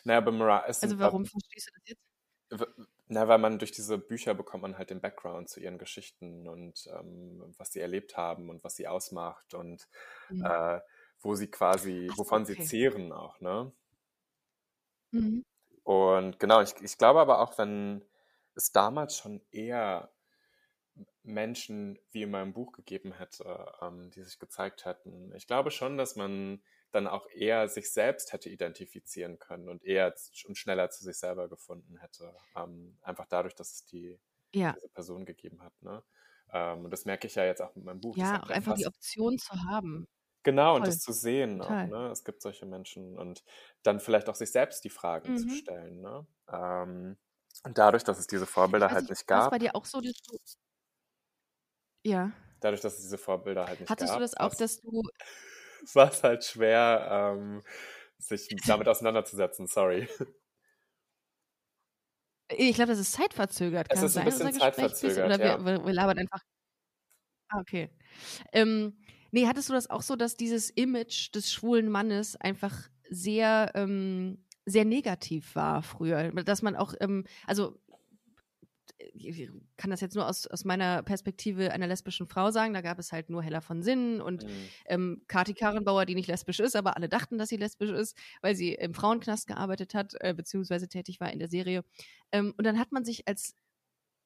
Naja, bei Mariah. Also, warum äh, verstehst du das jetzt? Na, weil man durch diese Bücher bekommt man halt den Background zu ihren Geschichten und ähm, was sie erlebt haben und was sie ausmacht und mhm. äh, wo sie quasi, wovon okay. sie zehren auch, ne? Mhm. Und genau, ich, ich glaube aber auch, wenn es damals schon eher Menschen wie in meinem Buch gegeben hätte, ähm, die sich gezeigt hätten. Ich glaube schon, dass man dann auch eher sich selbst hätte identifizieren können und eher und schneller zu sich selber gefunden hätte. Ähm, einfach dadurch, dass es die, ja. diese Person gegeben hat. Ne? Ähm, und das merke ich ja jetzt auch mit meinem Buch. Ja, auch einfach die Option zu haben. Genau, Voll. und das zu sehen auch, ne? Es gibt solche Menschen und dann vielleicht auch sich selbst die Fragen mhm. zu stellen, ne? Ähm, Und dadurch, dass es diese Vorbilder halt nicht gab. Was bei dir auch so, dass du. Ja. Dadurch, dass es diese Vorbilder halt nicht Hattest gab. Hattest du das auch, dass du. war es halt schwer, ähm, sich damit auseinanderzusetzen, sorry. Ich glaube, das ist zeitverzögert. Kann es ist ein bisschen zeitverzögert. Oder ja. wir, wir, labern einfach. Ah, okay. Ähm, nee, hattest du das auch so, dass dieses Image des schwulen Mannes einfach sehr, ähm, sehr negativ war früher? Dass man auch, ähm, also ich kann das jetzt nur aus, aus meiner Perspektive einer lesbischen Frau sagen, da gab es halt nur Hella von Sinnen und mhm. ähm, Kati Karrenbauer, die nicht lesbisch ist, aber alle dachten, dass sie lesbisch ist, weil sie im Frauenknast gearbeitet hat, äh, beziehungsweise tätig war in der Serie. Ähm, und dann hat man sich als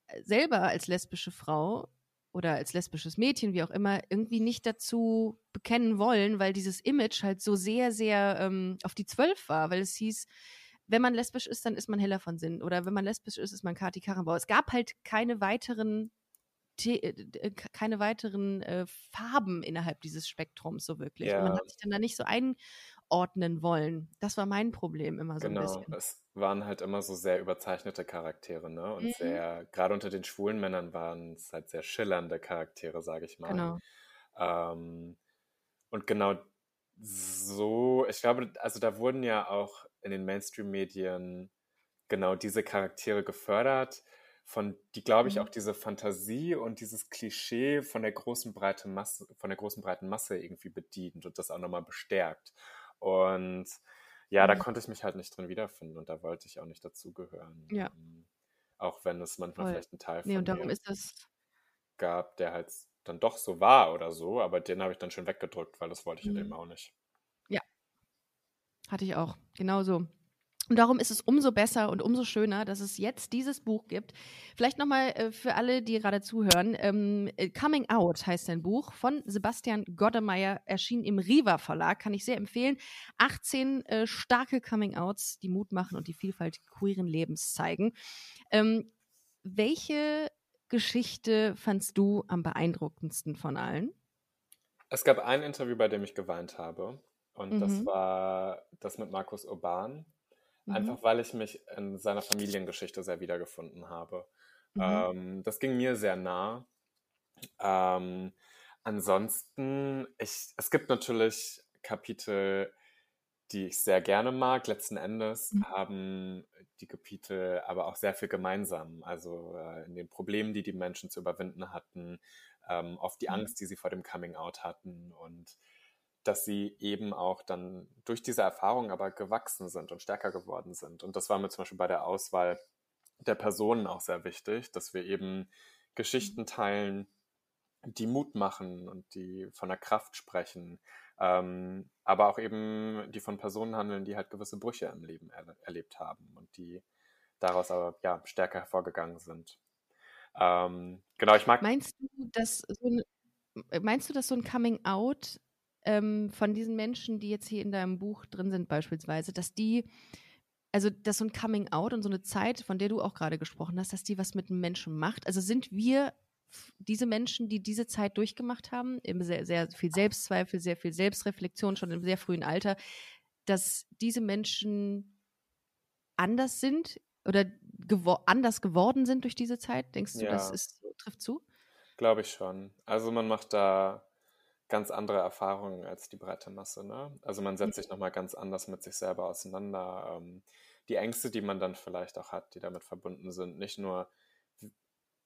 äh, selber als lesbische Frau oder als lesbisches Mädchen, wie auch immer, irgendwie nicht dazu bekennen wollen, weil dieses Image halt so sehr, sehr ähm, auf die Zwölf war, weil es hieß, wenn man lesbisch ist, dann ist man heller von Sinn. Oder wenn man lesbisch ist, ist man Kati Karrenbauer. Es gab halt keine weiteren äh, keine weiteren äh, Farben innerhalb dieses Spektrums so wirklich. Ja. Man hat sich dann da nicht so einordnen wollen. Das war mein Problem immer so genau. ein bisschen. Es waren halt immer so sehr überzeichnete Charaktere, ne? Und mhm. sehr, gerade unter den schwulen Männern waren es halt sehr schillernde Charaktere, sage ich mal. Genau. Ähm, und genau so, ich glaube, also da wurden ja auch in den Mainstream-Medien genau diese Charaktere gefördert, von die, glaube ich, mhm. auch diese Fantasie und dieses Klischee von der großen breiten Masse, von der großen breiten Masse irgendwie bedient und das auch nochmal bestärkt. Und ja, da konnte ich mich halt nicht drin wiederfinden und da wollte ich auch nicht dazugehören. Ja. Ähm, auch wenn es manchmal Voll. vielleicht einen Teil von nee, und darum ist das gab, der halt dann doch so war oder so, aber den habe ich dann schon weggedrückt, weil das wollte ich mhm. eben auch nicht. Hatte ich auch. Genauso. Und darum ist es umso besser und umso schöner, dass es jetzt dieses Buch gibt. Vielleicht nochmal äh, für alle, die gerade zuhören. Ähm, äh, Coming Out heißt ein Buch von Sebastian Goddemeyer, erschien im Riva Verlag, kann ich sehr empfehlen. 18 äh, starke Coming Outs, die Mut machen und die Vielfalt queeren Lebens zeigen. Ähm, welche Geschichte fandst du am beeindruckendsten von allen? Es gab ein Interview, bei dem ich geweint habe. Und mhm. das war das mit Markus Urban. Mhm. Einfach weil ich mich in seiner Familiengeschichte sehr wiedergefunden habe. Mhm. Ähm, das ging mir sehr nah. Ähm, ansonsten, ich, es gibt natürlich Kapitel, die ich sehr gerne mag. Letzten Endes mhm. haben die Kapitel aber auch sehr viel gemeinsam. Also äh, in den Problemen, die die Menschen zu überwinden hatten, ähm, oft die mhm. Angst, die sie vor dem Coming Out hatten und dass sie eben auch dann durch diese Erfahrung aber gewachsen sind und stärker geworden sind. Und das war mir zum Beispiel bei der Auswahl der Personen auch sehr wichtig, dass wir eben Geschichten mhm. teilen, die Mut machen und die von der Kraft sprechen, ähm, aber auch eben die von Personen handeln, die halt gewisse Brüche im Leben er erlebt haben und die daraus aber ja stärker hervorgegangen sind. Ähm, genau, ich mag. Meinst du, dass so ein, meinst du, dass so ein Coming Out ähm, von diesen Menschen, die jetzt hier in deinem Buch drin sind, beispielsweise, dass die, also dass so ein Coming Out und so eine Zeit, von der du auch gerade gesprochen hast, dass die was mit einem Menschen macht. Also sind wir diese Menschen, die diese Zeit durchgemacht haben, eben sehr, sehr viel Selbstzweifel, sehr viel Selbstreflexion schon im sehr frühen Alter, dass diese Menschen anders sind oder gewo anders geworden sind durch diese Zeit? Denkst du, ja. das ist, trifft zu? Glaube ich schon. Also man macht da ganz andere Erfahrungen als die breite Masse. Ne? Also man setzt mhm. sich nochmal ganz anders mit sich selber auseinander. Ähm, die Ängste, die man dann vielleicht auch hat, die damit verbunden sind, nicht nur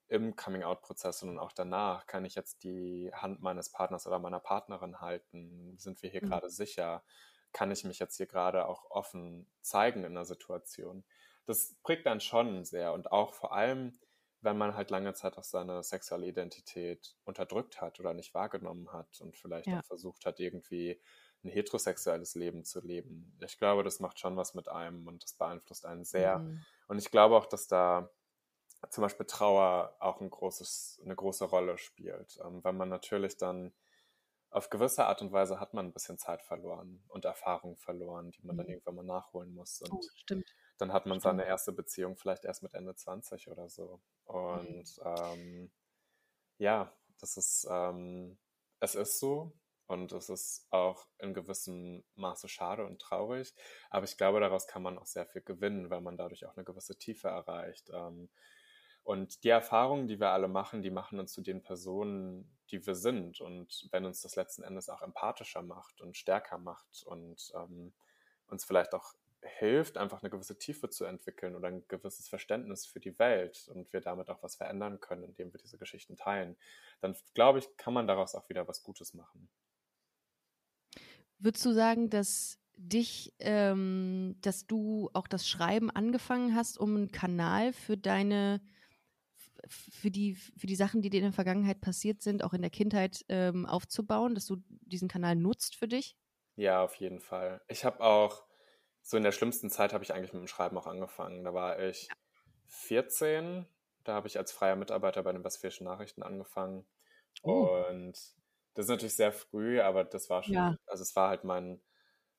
im Coming-out-Prozess, sondern auch danach. Kann ich jetzt die Hand meines Partners oder meiner Partnerin halten? Sind wir hier mhm. gerade sicher? Kann ich mich jetzt hier gerade auch offen zeigen in der Situation? Das prägt dann schon sehr und auch vor allem wenn man halt lange Zeit auch seine sexuelle Identität unterdrückt hat oder nicht wahrgenommen hat und vielleicht ja. auch versucht hat, irgendwie ein heterosexuelles Leben zu leben. Ich glaube, das macht schon was mit einem und das beeinflusst einen sehr. Mhm. Und ich glaube auch, dass da zum Beispiel Trauer auch ein großes, eine große Rolle spielt, ähm, weil man natürlich dann auf gewisse Art und Weise hat man ein bisschen Zeit verloren und Erfahrung verloren, die man mhm. dann irgendwann mal nachholen muss. Und oh, stimmt dann hat man seine erste Beziehung vielleicht erst mit Ende 20 oder so. Und mhm. ähm, ja, das ist, ähm, es ist so. Und es ist auch in gewissem Maße schade und traurig. Aber ich glaube, daraus kann man auch sehr viel gewinnen, weil man dadurch auch eine gewisse Tiefe erreicht. Ähm, und die Erfahrungen, die wir alle machen, die machen uns zu den Personen, die wir sind. Und wenn uns das letzten Endes auch empathischer macht und stärker macht und ähm, uns vielleicht auch hilft, einfach eine gewisse Tiefe zu entwickeln oder ein gewisses Verständnis für die Welt und wir damit auch was verändern können, indem wir diese Geschichten teilen, dann glaube ich, kann man daraus auch wieder was Gutes machen. Würdest du sagen, dass dich, ähm, dass du auch das Schreiben angefangen hast, um einen Kanal für deine, für die, für die Sachen, die dir in der Vergangenheit passiert sind, auch in der Kindheit ähm, aufzubauen, dass du diesen Kanal nutzt für dich? Ja, auf jeden Fall. Ich habe auch so in der schlimmsten Zeit habe ich eigentlich mit dem Schreiben auch angefangen. Da war ich 14, da habe ich als freier Mitarbeiter bei den Westfälischen Nachrichten angefangen. Oh. Und das ist natürlich sehr früh, aber das war schon, ja. also es war halt mein,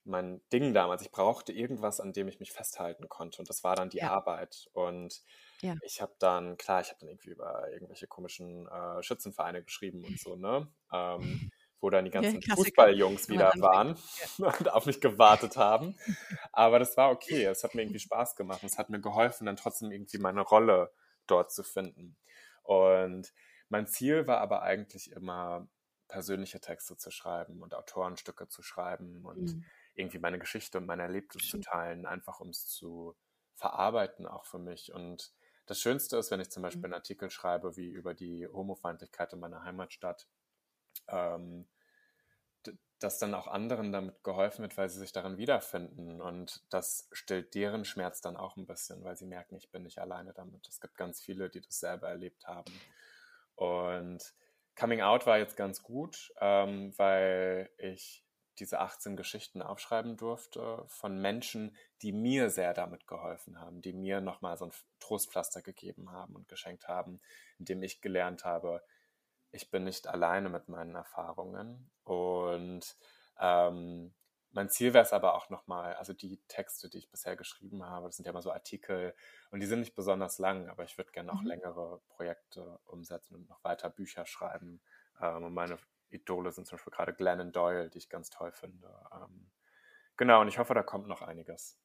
mein Ding damals. Ich brauchte irgendwas, an dem ich mich festhalten konnte. Und das war dann die ja. Arbeit. Und ja. ich habe dann, klar, ich habe dann irgendwie über irgendwelche komischen äh, Schützenvereine geschrieben und so, ne? Ähm, wo dann die ganzen ja, Fußballjungs wieder waren ja. und auf mich gewartet haben. Aber das war okay. Es hat mir irgendwie Spaß gemacht. Es hat mir geholfen, dann trotzdem irgendwie meine Rolle dort zu finden. Und mein Ziel war aber eigentlich immer, persönliche Texte zu schreiben und Autorenstücke zu schreiben und mhm. irgendwie meine Geschichte und mein Erlebnis zu teilen, einfach um es zu verarbeiten, auch für mich. Und das Schönste ist, wenn ich zum Beispiel mhm. einen Artikel schreibe, wie über die Homofeindlichkeit in meiner Heimatstadt ähm, dass dann auch anderen damit geholfen wird, weil sie sich darin wiederfinden. Und das stillt deren Schmerz dann auch ein bisschen, weil sie merken, ich bin nicht alleine damit. Es gibt ganz viele, die das selber erlebt haben. Und Coming Out war jetzt ganz gut, ähm, weil ich diese 18 Geschichten aufschreiben durfte von Menschen, die mir sehr damit geholfen haben, die mir nochmal so ein Trostpflaster gegeben haben und geschenkt haben, indem ich gelernt habe, ich bin nicht alleine mit meinen Erfahrungen. Und ähm, mein Ziel wäre es aber auch nochmal, also die Texte, die ich bisher geschrieben habe, das sind ja immer so Artikel und die sind nicht besonders lang, aber ich würde gerne noch mhm. längere Projekte umsetzen und noch weiter Bücher schreiben. Ähm, und meine Idole sind zum Beispiel gerade Glennon Doyle, die ich ganz toll finde. Ähm, genau, und ich hoffe, da kommt noch einiges.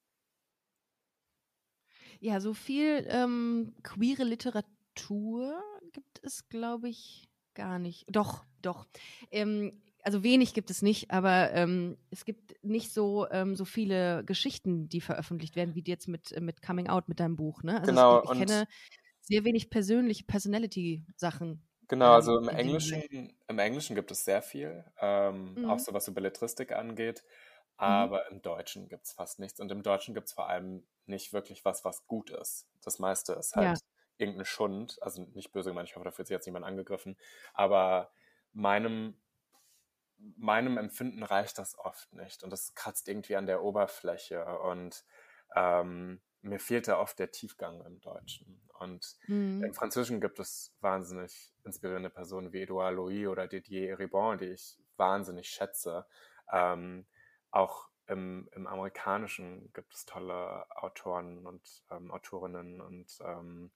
Ja, so viel ähm, queere Literatur gibt es, glaube ich, gar nicht. Doch, doch. Ähm, also wenig gibt es nicht, aber ähm, es gibt nicht so, ähm, so viele Geschichten, die veröffentlicht werden, wie jetzt mit, mit Coming Out, mit deinem Buch. Ne? Also genau. Ich, ich kenne sehr wenig persönliche Personality-Sachen. Genau, ähm, also im Englischen, im Englischen gibt es sehr viel, ähm, mhm. auch so was so Belletristik angeht, mhm. aber mhm. im Deutschen gibt es fast nichts. Und im Deutschen gibt es vor allem nicht wirklich was, was gut ist. Das meiste ist halt ja irgendeine Schund, also nicht böse gemeint, ich hoffe, da fühlt sich jetzt niemand angegriffen, aber meinem, meinem Empfinden reicht das oft nicht und das kratzt irgendwie an der Oberfläche und ähm, mir fehlt da oft der Tiefgang im Deutschen. Und mhm. im Französischen gibt es wahnsinnig inspirierende Personen wie Edouard Louis oder Didier Ribon, die ich wahnsinnig schätze. Ähm, auch im, im, Amerikanischen gibt es tolle Autoren und ähm, Autorinnen und ähm,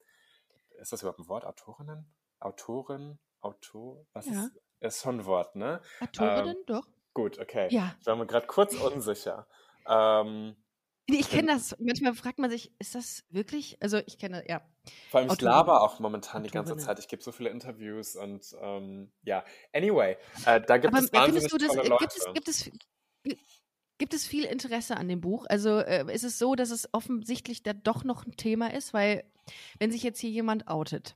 ist das überhaupt ein Wort? Autorinnen? Autorin? Autor? Was ja. ist, ist schon ein Wort, ne? Autorinnen, ähm, doch. Gut, okay. Ja. Ich war mir gerade kurz unsicher. Ähm, ich kenne das. Manchmal fragt man sich, ist das wirklich? Also ich kenne, ja. Vor allem, ich laber auch momentan die ganze Zeit. Ich gebe so viele Interviews und ähm, ja. Anyway, äh, da gibt Aber es wahnsinnig das, tolle Leute. Gibt es, gibt es, Gibt es viel Interesse an dem Buch? Also äh, ist es so, dass es offensichtlich da doch noch ein Thema ist? Weil, wenn sich jetzt hier jemand outet,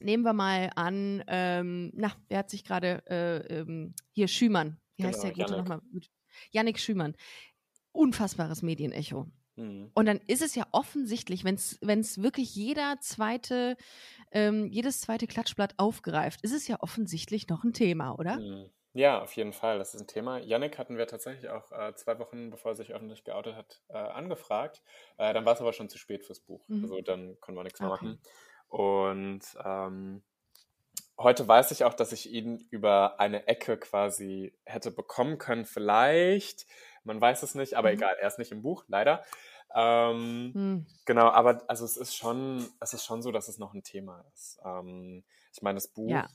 nehmen wir mal an, ähm, na, wer hat sich gerade, äh, ähm, hier Schümann, wie genau, heißt der gute nochmal? Yannick Schümann. Unfassbares Medienecho. Mhm. Und dann ist es ja offensichtlich, wenn es wirklich jeder zweite, ähm, jedes zweite Klatschblatt aufgreift, ist es ja offensichtlich noch ein Thema, oder? Mhm. Ja, auf jeden Fall. Das ist ein Thema. Yannick hatten wir tatsächlich auch äh, zwei Wochen, bevor er sich öffentlich geoutet hat, äh, angefragt. Äh, dann war es aber schon zu spät fürs Buch. Mhm. Also dann konnten wir nichts mehr okay. machen. Und ähm, heute weiß ich auch, dass ich ihn über eine Ecke quasi hätte bekommen können. Vielleicht. Man weiß es nicht, aber mhm. egal. Er ist nicht im Buch, leider. Ähm, mhm. Genau, aber also es ist schon, es ist schon so, dass es noch ein Thema ist. Ähm, ich meine, das Buch. Ja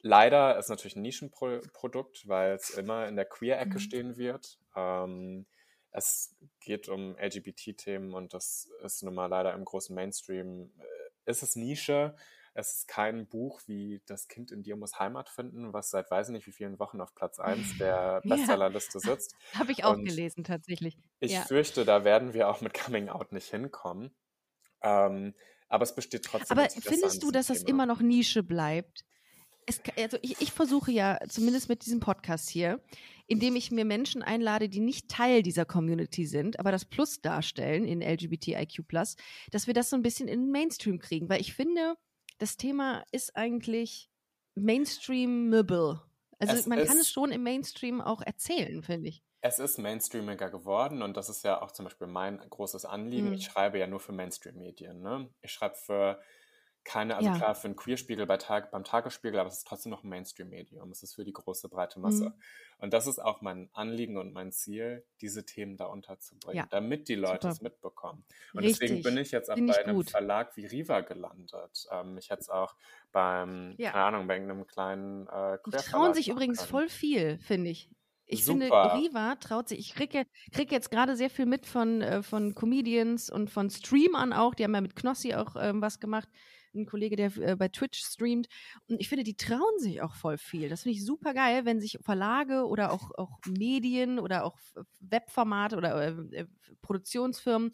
Leider ist natürlich ein Nischenprodukt, weil es immer in der Queer-Ecke mhm. stehen wird. Ähm, es geht um LGBT-Themen und das ist nun mal leider im großen Mainstream. Äh, ist es Nische? Es ist kein Buch wie Das Kind in dir muss Heimat finden, was seit weiß nicht wie vielen Wochen auf Platz 1 der Bestsellerliste ja. sitzt. Habe ich auch und gelesen, tatsächlich. Ich ja. fürchte, da werden wir auch mit Coming Out nicht hinkommen. Ähm, aber es besteht trotzdem. Aber findest du, dass Thema. das immer noch Nische bleibt? Es, also ich, ich versuche ja, zumindest mit diesem Podcast hier, indem ich mir Menschen einlade, die nicht Teil dieser Community sind, aber das Plus darstellen in LGBTIQ, dass wir das so ein bisschen in den Mainstream kriegen. Weil ich finde, das Thema ist eigentlich mainstreamable. Also es man kann es schon im Mainstream auch erzählen, finde ich. Es ist mainstreamiger geworden und das ist ja auch zum Beispiel mein großes Anliegen. Mhm. Ich schreibe ja nur für Mainstream-Medien. Ne? Ich schreibe für keine, also ja. klar für einen Queerspiegel bei Tag, beim Tagesspiegel, aber es ist trotzdem noch ein Mainstream-Medium. Es ist für die große, breite Masse. Mhm. Und das ist auch mein Anliegen und mein Ziel, diese Themen da unterzubringen, ja. damit die Leute Super. es mitbekommen. Und Richtig. deswegen bin ich jetzt auch Find bei einem gut. Verlag wie Riva gelandet. Ähm, ich hätte es auch beim, ja. keine Ahnung, bei irgendeinem kleinen äh, Die trauen sich übrigens können. voll viel, finde ich. Ich Super. finde, Riva traut sich, ich kriege, kriege jetzt gerade sehr viel mit von, äh, von Comedians und von Streamern auch, die haben ja mit Knossi auch ähm, was gemacht ein Kollege, der äh, bei Twitch streamt. Und ich finde, die trauen sich auch voll viel. Das finde ich super geil, wenn sich Verlage oder auch, auch Medien oder auch Webformate oder äh, äh, Produktionsfirmen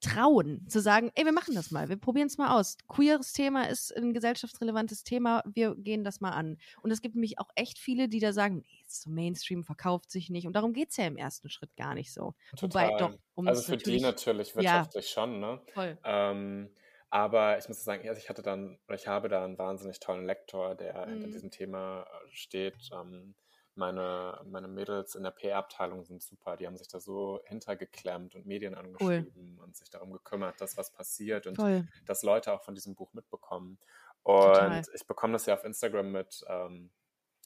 trauen, zu sagen, ey, wir machen das mal, wir probieren es mal aus. Queeres Thema ist ein gesellschaftsrelevantes Thema, wir gehen das mal an. Und es gibt nämlich auch echt viele, die da sagen, nee, ist so Mainstream, verkauft sich nicht. Und darum geht es ja im ersten Schritt gar nicht so. Total. Wobei doch, um Also für die natürlich wirtschaftlich ja, schon, ne? Voll. Ähm, aber ich muss sagen, also ich hatte dann, oder ich habe da einen wahnsinnig tollen Lektor, der mhm. hinter diesem Thema äh, steht. Ähm, meine, meine Mädels in der PR-Abteilung sind super. Die haben sich da so hintergeklemmt und Medien angeschrieben cool. und sich darum gekümmert, dass was passiert und Toll. dass Leute auch von diesem Buch mitbekommen. Und Total. ich bekomme das ja auf Instagram mit, ähm,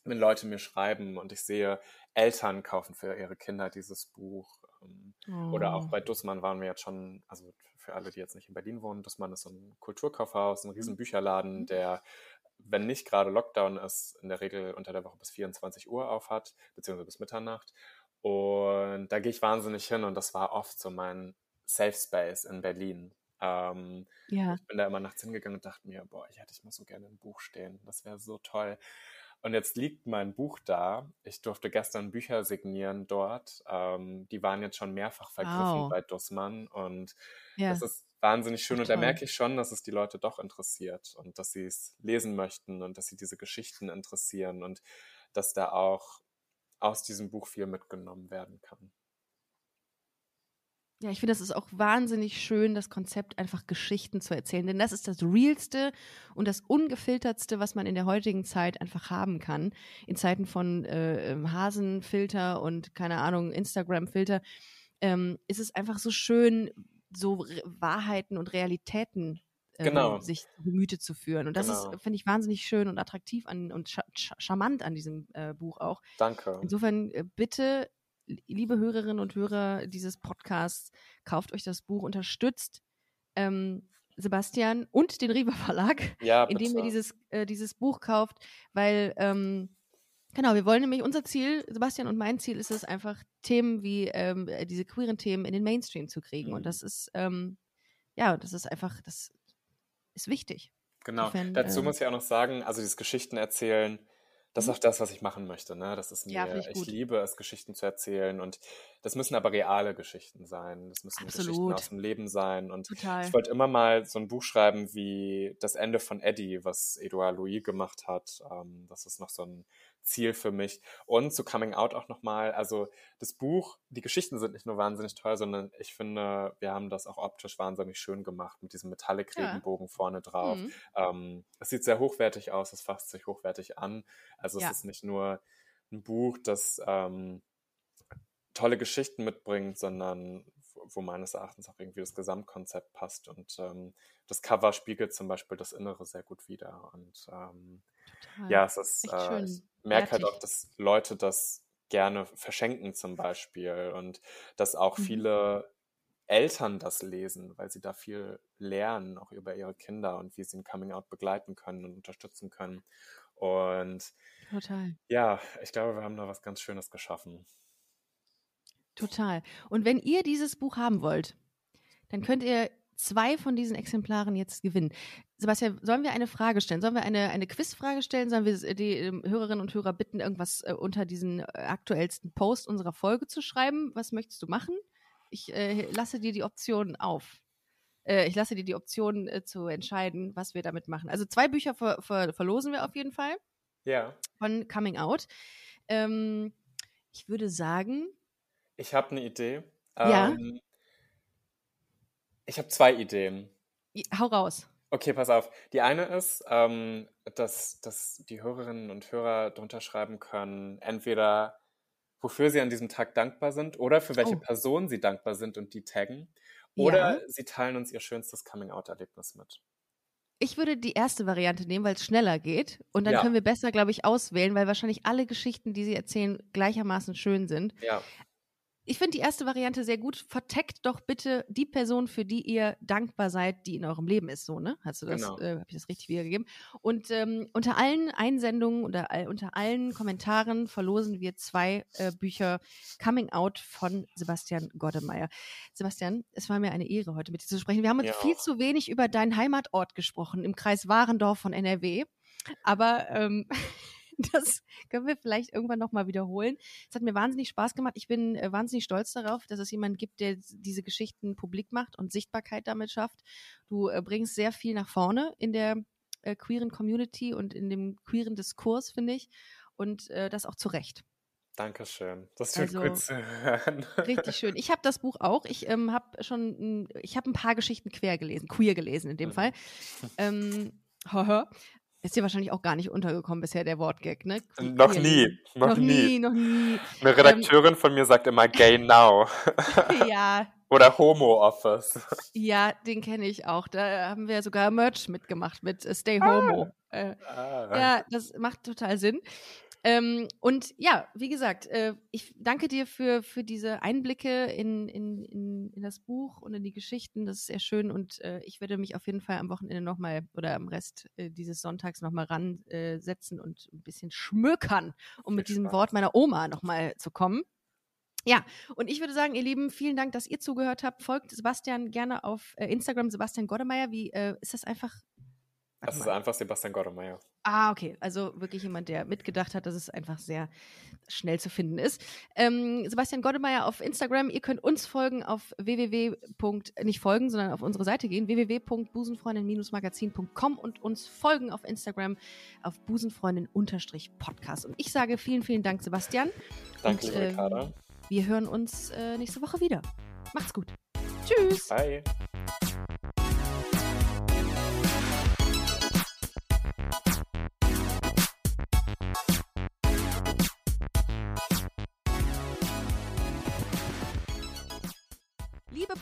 wenn Leute mir schreiben und ich sehe, Eltern kaufen für ihre Kinder dieses Buch. Ähm, oh. Oder auch oh. bei Dussmann waren wir jetzt schon, also für alle, die jetzt nicht in Berlin wohnen, Dussmann ist so ein Kulturkaufhaus, ein riesen mhm. Bücherladen, mhm. der, wenn nicht gerade Lockdown ist, in der Regel unter der Woche bis 24 Uhr auf hat, beziehungsweise bis Mitternacht. Und da gehe ich wahnsinnig hin und das war oft so mein Safe Space in Berlin. Ähm, ja. Ich bin da immer nachts hingegangen und dachte mir, boah, ich hätte ich mal so gerne ein Buch stehen. Das wäre so toll. Und jetzt liegt mein Buch da. Ich durfte gestern Bücher signieren dort. Ähm, die waren jetzt schon mehrfach vergriffen wow. bei Dussmann. Und ja. das ist wahnsinnig schön. Und da merke ich schon, dass es die Leute doch interessiert und dass sie es lesen möchten und dass sie diese Geschichten interessieren und dass da auch aus diesem Buch viel mitgenommen werden kann. Ja, ich finde, das ist auch wahnsinnig schön, das Konzept einfach Geschichten zu erzählen. Denn das ist das Realste und das Ungefiltertste, was man in der heutigen Zeit einfach haben kann. In Zeiten von äh, ähm, Hasenfilter und keine Ahnung, Instagram-Filter, ähm, ist es einfach so schön, so Wahrheiten und Realitäten ähm, genau. sich Gemüte zu führen. Und das genau. ist, finde ich, wahnsinnig schön und attraktiv an, und charmant an diesem äh, Buch auch. Danke. Insofern äh, bitte liebe Hörerinnen und Hörer dieses Podcasts, kauft euch das Buch, unterstützt ähm, Sebastian und den Riva Verlag, ja, indem ihr dieses, äh, dieses Buch kauft, weil ähm, genau, wir wollen nämlich unser Ziel, Sebastian und mein Ziel ist es einfach, Themen wie ähm, diese queeren Themen in den Mainstream zu kriegen. Mhm. Und das ist ähm, ja, das ist einfach, das ist wichtig. Genau. Insofern, Dazu ähm, muss ich auch noch sagen, also dieses Geschichten erzählen, das ist mhm. auch das, was ich machen möchte. Ne? Das ist mir, ja, ich, ich, liebe es, Geschichten zu erzählen. Und das müssen aber reale Geschichten sein. Das müssen Absolut. Geschichten aus dem Leben sein. Und Total. ich wollte immer mal so ein Buch schreiben wie Das Ende von Eddie, was Edouard Louis gemacht hat. Ähm, das ist noch so ein Ziel für mich. Und zu Coming Out auch nochmal, also das Buch, die Geschichten sind nicht nur wahnsinnig toll, sondern ich finde, wir haben das auch optisch wahnsinnig schön gemacht mit diesem Metallic-Regenbogen ja. vorne drauf. Mhm. Ähm, es sieht sehr hochwertig aus, es fasst sich hochwertig an. Also ja. es ist nicht nur ein Buch, das ähm, tolle Geschichten mitbringt, sondern wo meines Erachtens auch irgendwie das Gesamtkonzept passt. Und ähm, das Cover spiegelt zum Beispiel das Innere sehr gut wider. Und ähm, ja, es ist, äh, ich merke halt auch, dass Leute das gerne verschenken zum Beispiel und dass auch mhm. viele Eltern das lesen, weil sie da viel lernen, auch über ihre Kinder und wie sie ein Coming Out begleiten können und unterstützen können. Und Total. ja, ich glaube, wir haben da was ganz Schönes geschaffen. Total. Und wenn ihr dieses Buch haben wollt, dann könnt ihr zwei von diesen Exemplaren jetzt gewinnen. Sebastian, sollen wir eine Frage stellen? Sollen wir eine, eine Quizfrage stellen? Sollen wir die äh, Hörerinnen und Hörer bitten, irgendwas äh, unter diesen äh, aktuellsten Post unserer Folge zu schreiben? Was möchtest du machen? Ich äh, lasse dir die Option auf. Äh, ich lasse dir die Option äh, zu entscheiden, was wir damit machen. Also zwei Bücher ver ver verlosen wir auf jeden Fall. Ja. Von Coming Out. Ähm, ich würde sagen. Ich habe eine Idee. Ja. Ich habe zwei Ideen. Hau raus. Okay, pass auf. Die eine ist, ähm, dass, dass die Hörerinnen und Hörer drunter schreiben können, entweder wofür sie an diesem Tag dankbar sind oder für welche oh. Person sie dankbar sind und die taggen. Oder ja. sie teilen uns ihr schönstes Coming-out-Erlebnis mit. Ich würde die erste Variante nehmen, weil es schneller geht. Und dann ja. können wir besser, glaube ich, auswählen, weil wahrscheinlich alle Geschichten, die sie erzählen, gleichermaßen schön sind. Ja ich finde die erste Variante sehr gut. Verteckt doch bitte die Person, für die ihr dankbar seid, die in eurem Leben ist. So, ne? Hast du das, genau. äh, habe ich das richtig wiedergegeben? Und ähm, unter allen Einsendungen oder all, unter allen Kommentaren verlosen wir zwei äh, Bücher Coming Out von Sebastian Goddemeyer. Sebastian, es war mir eine Ehre, heute mit dir zu sprechen. Wir haben uns ja. viel zu wenig über deinen Heimatort gesprochen, im Kreis Warendorf von NRW. Aber ähm, Das können wir vielleicht irgendwann nochmal wiederholen. Es hat mir wahnsinnig Spaß gemacht. Ich bin äh, wahnsinnig stolz darauf, dass es jemanden gibt, der diese Geschichten publik macht und Sichtbarkeit damit schafft. Du äh, bringst sehr viel nach vorne in der äh, queeren Community und in dem queeren Diskurs, finde ich. Und das auch zu Recht. Dankeschön. Das tut also, gut zu hören. Richtig schön. Ich habe das Buch auch. Ich ähm, habe schon, ich habe ein paar Geschichten quer gelesen, queer gelesen in dem mhm. Fall. Ähm, ist dir wahrscheinlich auch gar nicht untergekommen bisher, der Wortgag, ne? Noch nie, noch, noch nie. nie. Noch nie, Eine Redakteurin ähm, von mir sagt immer Gay Now. ja. Oder Homo Office. Ja, den kenne ich auch. Da haben wir sogar Merch mitgemacht mit äh, Stay Homo. Ah. Äh, ah. Ja, das macht total Sinn. Ähm, und ja, wie gesagt, äh, ich danke dir für, für diese Einblicke in, in, in, in das Buch und in die Geschichten. Das ist sehr schön und äh, ich werde mich auf jeden Fall am Wochenende nochmal oder am Rest äh, dieses Sonntags nochmal ransetzen und ein bisschen schmökern, um mit diesem Wort meiner Oma nochmal zu kommen. Ja, und ich würde sagen, ihr Lieben, vielen Dank, dass ihr zugehört habt. Folgt Sebastian gerne auf äh, Instagram, Sebastian Goddemeyer. Wie äh, ist das einfach das ist einfach Sebastian Gottemeyer. Ah, okay. Also wirklich jemand, der mitgedacht hat, dass es einfach sehr schnell zu finden ist. Ähm, Sebastian Gottemeyer auf Instagram. Ihr könnt uns folgen auf www. nicht folgen, sondern auf unsere Seite gehen, www.busenfreundin-magazin.com und uns folgen auf Instagram auf busenfreundin-podcast. Und ich sage vielen, vielen Dank, Sebastian. Danke, und, äh, Wir hören uns äh, nächste Woche wieder. Macht's gut. Tschüss. Bye.